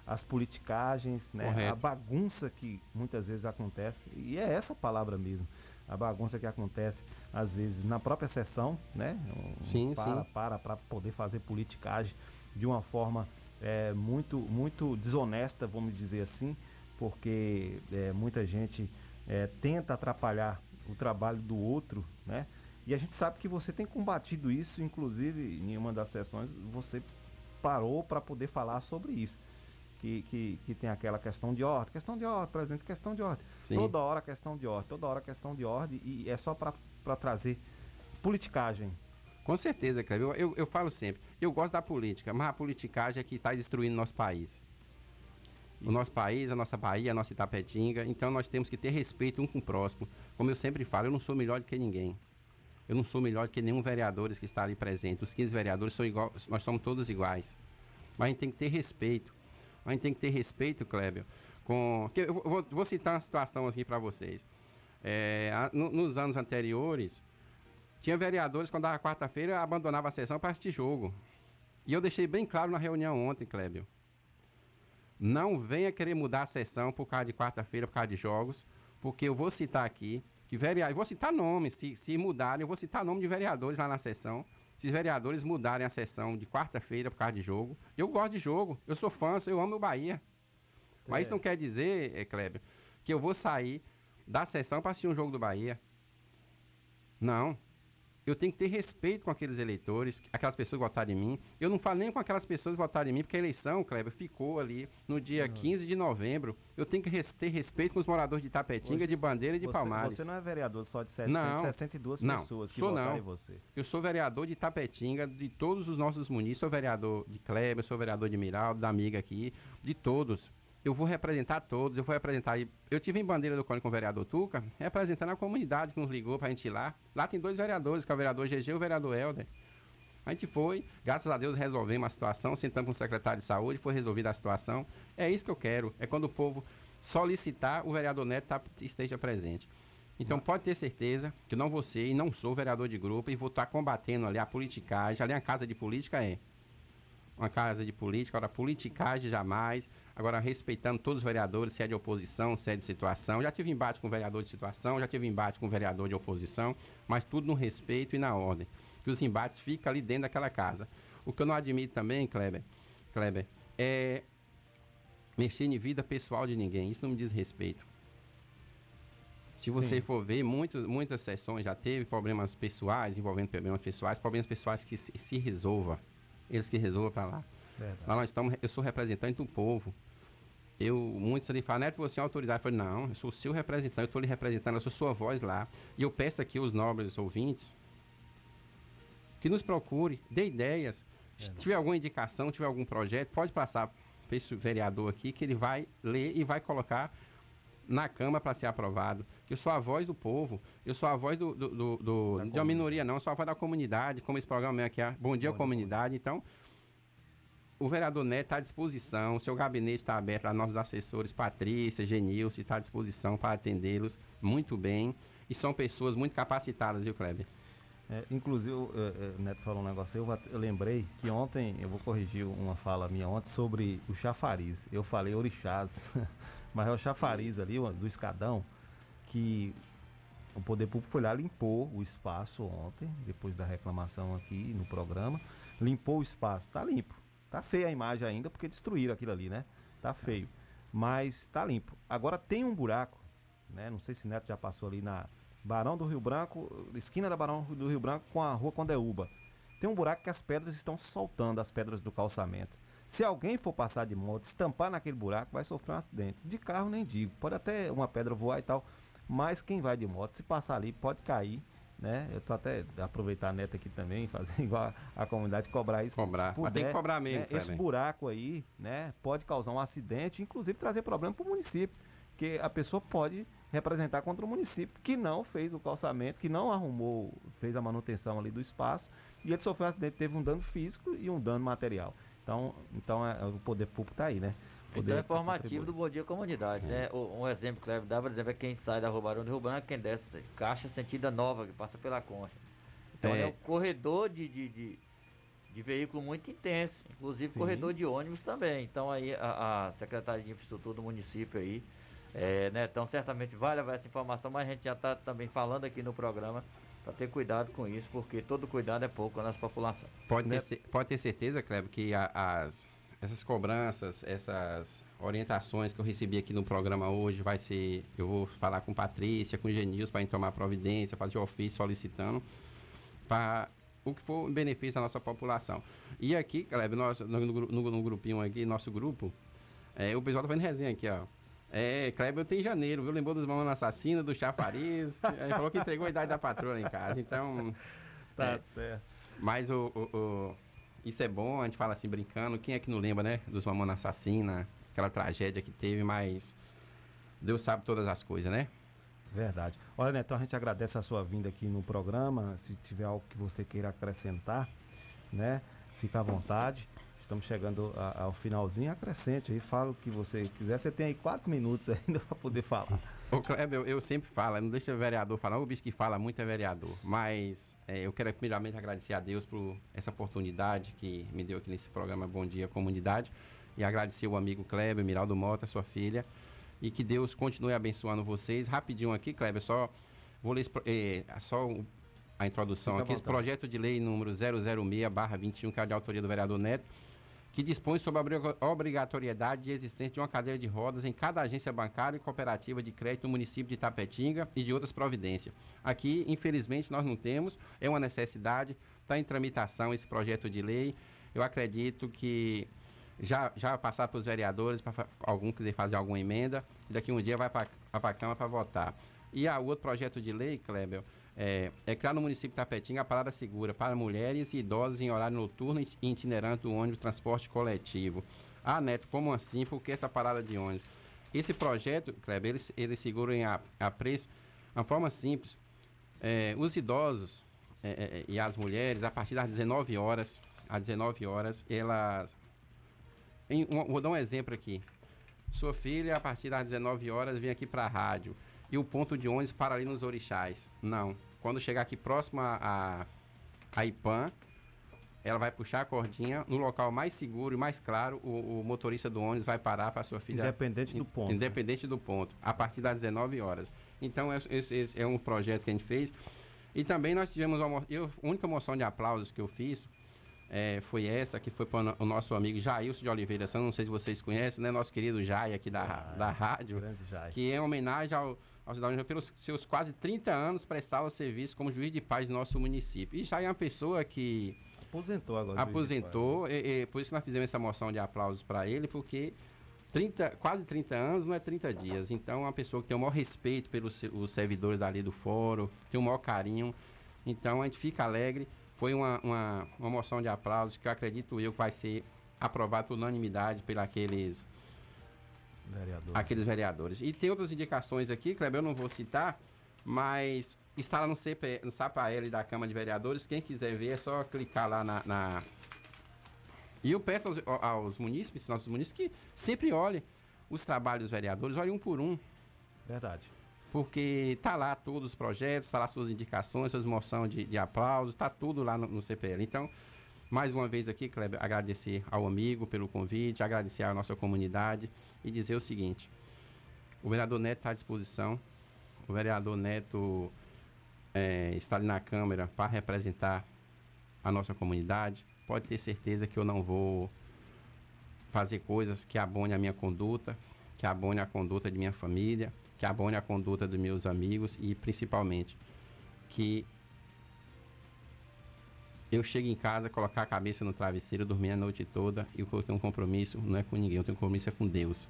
as politicagens, né? a bagunça que muitas vezes acontece, e é essa palavra mesmo, a bagunça que acontece às vezes na própria sessão, né? Um, sim, para, sim. para, para poder fazer politicagem de uma forma é, muito, muito desonesta, vamos dizer assim, porque é, muita gente é, tenta atrapalhar o trabalho do outro, né? E a gente sabe que você tem combatido isso, inclusive em uma das sessões você parou para poder falar sobre isso que, que, que tem aquela questão de ordem, questão de ordem, presidente, questão de ordem. Sim. Toda hora questão de ordem, toda hora questão de ordem e é só para trazer politicagem. Com certeza, Cleber. Eu, eu, eu, falo sempre, eu gosto da política, mas a politicagem é que está destruindo nosso país. O nosso país, a nossa Bahia, a nossa Itapetinga. Então nós temos que ter respeito um com o próximo. Como eu sempre falo, eu não sou melhor do que ninguém. Eu não sou melhor do que nenhum vereador que está ali presente. Os 15 vereadores são igual, nós somos todos iguais. Mas a gente tem que ter respeito a gente tem que ter respeito, Kleber, com. Eu vou, vou citar uma situação aqui para vocês. É, no, nos anos anteriores, tinha vereadores, quando dava quarta-feira, abandonava a sessão para assistir jogo. E eu deixei bem claro na reunião ontem, Kleber. Não venha querer mudar a sessão por causa de quarta-feira, por causa de jogos, porque eu vou citar aqui que vereadores, vou citar nomes, se, se mudarem, eu vou citar nome de vereadores lá na sessão se os vereadores mudarem a sessão de quarta-feira por causa de jogo. Eu gosto de jogo, eu sou fã, eu amo o Bahia. É. Mas isso não quer dizer, é, Kleber, que eu vou sair da sessão para assistir um jogo do Bahia. Não eu tenho que ter respeito com aqueles eleitores, aquelas pessoas que votaram em mim. Eu não falo nem com aquelas pessoas que votaram em mim, porque a eleição, Kleber, ficou ali no dia uhum. 15 de novembro. Eu tenho que res ter respeito com os moradores de Tapetinga, de Bandeira e de você, Palmares. Você não é vereador só de 762 não, pessoas que sou votaram não. em você. Eu sou vereador de Tapetinga, de todos os nossos municípios. Sou vereador de Kleber, sou vereador de Miraldo, da amiga aqui, de todos eu vou representar todos, eu vou representar. Eu tive em bandeira do Cone com o vereador Tuca, representando a comunidade que nos ligou pra gente ir lá. Lá tem dois vereadores, que é o vereador GG e o vereador Helder. A gente foi, graças a Deus resolvemos a situação, sentamos com o secretário de saúde, foi resolvida a situação. É isso que eu quero, é quando o povo solicitar, o vereador Neto tá, esteja presente. Então pode ter certeza que não vou ser e não sou vereador de grupo e vou estar tá combatendo ali a politicagem. Ali a casa de política é uma casa de política, ora politicagem jamais. Agora, respeitando todos os vereadores, se é de oposição, se é de situação. Já tive embate com vereador de situação, já tive embate com vereador de oposição, mas tudo no respeito e na ordem. Que os embates ficam ali dentro daquela casa. O que eu não admito também, Kleber, Kleber é mexer em vida pessoal de ninguém. Isso não me diz respeito. Se você Sim. for ver, muitas, muitas sessões já teve problemas pessoais, envolvendo problemas pessoais, problemas pessoais que se, se resolva. Eles que resolvam para lá. Verdade. Nós estamos, eu sou representante do povo. Eu, muitos ali falam, Neto, você é autoridade. Eu falei, não, eu sou o seu representante, eu estou lhe representando, eu sou sua voz lá. E eu peço aqui os nobres ouvintes que nos procure, dê ideias. Se tiver alguma indicação, tiver algum projeto, pode passar para esse vereador aqui que ele vai ler e vai colocar na Câmara para ser aprovado. Eu sou a voz do povo, eu sou a voz do, do, do, do de uma minoria, não, eu sou a voz da comunidade, como esse programa aqui é Bom Dia Bom Comunidade. Dia. Então, o vereador Neto está à disposição, seu gabinete está aberto para nossos assessores, Patrícia, Genilson, está à disposição para atendê-los muito bem. E são pessoas muito capacitadas, viu, Kleber? É, inclusive, o é, é, Neto falou um negócio, eu, eu, lembrei que ontem, eu vou corrigir uma fala minha ontem sobre o chafariz. Eu falei orixás, mas é o chafariz ali, do escadão, que o Poder Público foi lá, limpou o espaço ontem, depois da reclamação aqui no programa. Limpou o espaço, tá limpo. Tá feia a imagem ainda, porque destruíram aquilo ali, né? Tá feio. Mas tá limpo. Agora tem um buraco, né? Não sei se Neto já passou ali na Barão do Rio Branco, esquina da Barão do Rio Branco com a rua Condeúba. Tem um buraco que as pedras estão soltando, as pedras do calçamento. Se alguém for passar de moto, estampar naquele buraco, vai sofrer um acidente. De carro nem digo. Pode até uma pedra voar e tal. Mas quem vai de moto, se passar ali, pode cair. Né? Eu tô até aproveitar a neta aqui também, fazer igual a, a comunidade, cobrar isso. Cobrar, puder, mas tem que cobrar mesmo. Né? Esse buraco aí, né, pode causar um acidente, inclusive trazer problema para o município. Porque a pessoa pode representar contra o município que não fez o calçamento, que não arrumou, fez a manutenção ali do espaço, e ele sofreu um acidente, teve um dano físico e um dano material. Então, então é, o poder público está aí, né? Poder então é formativo do Bom Dia Comunidade, é. né? Um exemplo que deve dar, por exemplo, é quem sai da Rua Barão de Rio Branco, quem desce Caixa Sentida Nova, que passa pela Concha. Então é, é um corredor de, de, de, de, veículo muito intenso, inclusive Sim. corredor de ônibus também. Então aí a, a Secretaria de Infraestrutura do município aí, é, né? Então certamente vai levar essa informação, mas a gente já está também falando aqui no programa para ter cuidado com isso, porque todo cuidado é pouco na nossa população. Pode, né? ter, pode ter certeza, Kleber, que a, as essas cobranças, essas orientações que eu recebi aqui no programa hoje vai ser, eu vou falar com Patrícia, com Genils para tomar providência, fazer ofício solicitando para o que for em benefício da nossa população. E aqui, Kleber, nós, no, no, no, grupinho aqui, nosso grupo, é, o pessoal tá fazendo resenha aqui, ó. É, Kleber tem janeiro, viu? Lembrou dos mamães assassinos, do chafariz. Ele falou que entregou a idade da patroa em casa, então. Tá é, certo. Mas o, o, o isso é bom, a gente fala assim brincando. Quem é que não lembra, né? Dos Mamona Assassina, aquela tragédia que teve, mas Deus sabe todas as coisas, né? Verdade. Olha, Neto, a gente agradece a sua vinda aqui no programa. Se tiver algo que você queira acrescentar, né? Fica à vontade. Estamos chegando a, ao finalzinho. Acrescente aí, fala o que você quiser. Você tem aí quatro minutos ainda para poder falar. Ô, Kleber, eu, eu, sempre falo, não deixa o vereador falar, o bicho que fala muito é vereador. Mas é, eu quero primeiramente agradecer a Deus por essa oportunidade que me deu aqui nesse programa Bom Dia Comunidade. E agradecer o amigo Kleber, Miraldo Mota, sua filha. E que Deus continue abençoando vocês. Rapidinho aqui, Kleber, só vou ler é, só a introdução Fica aqui. Esse projeto de lei número 006-21, que é de autoria do vereador Neto que dispõe sobre a obrigatoriedade de existência de uma cadeira de rodas em cada agência bancária e cooperativa de crédito no município de Tapetinga e de outras providências. Aqui, infelizmente, nós não temos, é uma necessidade, está em tramitação esse projeto de lei. Eu acredito que já, já passar para os vereadores, para algum quiser fazer alguma emenda, daqui um dia vai para a Câmara para votar. E o outro projeto de lei, Kleber, é, é criar no município de a parada segura para mulheres e idosos em horário noturno e itinerante do ônibus transporte coletivo. Ah, Neto, como assim? Por que essa parada de ônibus? Esse projeto, Kleber, eles, eles seguram a, a preço, uma forma simples. É, os idosos é, é, é e as mulheres, a partir das 19 horas, às 19 horas, elas. Em, um, vou dar um exemplo aqui. Sua filha, a partir das 19 horas, vem aqui para a rádio e o ponto de ônibus para ali nos Orixás. Não. Quando chegar aqui próximo a, a, a IPAM, ela vai puxar a cordinha no local mais seguro e mais claro, o, o motorista do ônibus vai parar para sua filha. Independente do ponto. Independente do ponto, a partir das 19 horas. Então, esse, esse- é um projeto que a gente fez. E também nós tivemos uma, eu, a única moção de aplausos que eu fiz eh, foi essa, que foi para o nosso amigo Jailson de Oliveira Santos, não sei se vocês conhecem, né? Nosso querido Jai aqui da, da rádio, que é em homenagem ao, ao cidadão Jai, pelos seus quase 30 anos prestava serviço como juiz de paz do nosso município. E Jai é uma pessoa que Aposentou agora. aposentou, e, e por isso que nós fizemos essa moção de aplausos para ele, porque 30, quase 30 anos não é 30 dias. Então, é uma pessoa que tem o maior respeito pelos os servidores dali do fórum, tem o maior carinho. Então, a gente fica alegre. Foi uma, uma, uma moção de aplausos que eu acredito eu que vai ser aprovada por unanimidade pelos aqueles Vereador. aqueles vereadores. E tem outras indicações aqui, Kleber, eu não vou citar, mas está lá no, CP, no SAPAL da Câmara de Vereadores. Quem quiser ver é só clicar lá na. na- E eu peço aos, aos munícipes, nossos munícipes, que sempre olhem os trabalhos dos vereadores, olhem um por um. Verdade. Porque tá lá todos os projetos, tá lá suas indicações, suas moções de, de aplausos, tá tudo lá no, no CPL. Então, mais uma vez aqui, Kleber, agradecer ao amigo pelo convite, agradecer à nossa comunidade e dizer o seguinte: o vereador Neto está à disposição, o vereador Neto eh, está ali na Câmara para representar a nossa comunidade. Pode ter certeza que eu não vou fazer coisas que abone a minha conduta, que abone a conduta de minha família, que abone a conduta dos meus amigos e principalmente que eu chego em casa, colocar a cabeça no travesseiro, dormir a noite toda e eu tenho um compromisso, não é com ninguém, eu tenho um compromisso é com Deus.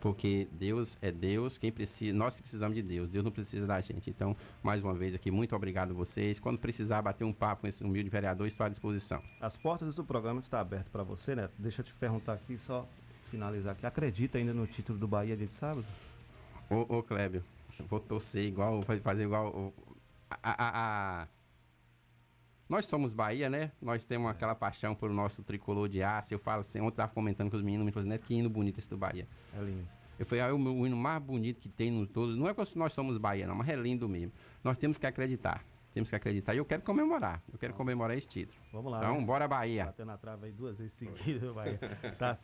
Porque Deus é Deus, quem precisa, nós que precisamos de Deus, Deus não precisa da gente. Então, mais uma vez aqui, muito obrigado a vocês. Quando precisar bater um papo com esse humilde vereador, estou à disposição. As portas do programa estão abertas para você, né? Deixa eu te perguntar aqui, só finalizar aqui. Acredita ainda no título do Bahia de sábado? Ô, ô Clébio, vou torcer igual, vou fazer igual. a, a- a- Nós somos Bahia, né? Nós temos aquela paixão pelo nosso tricolor de aço. Eu falo assim, ontem eu estava comentando com os meninos, me falando, Neto, que hino bonito esse do Bahia. É lindo. Eu falei, ah, é o, meu- o hino mais bonito que tem no todo. Não é porque nós somos Bahia, não, mas é lindo mesmo. Nós temos que acreditar. Temos que acreditar. E eu quero comemorar. Eu quero comemorar esse título. Vamos lá. Então, né? bora Bahia. Bateu na trave aí duas vezes seguidas, Bahia. Tá certo.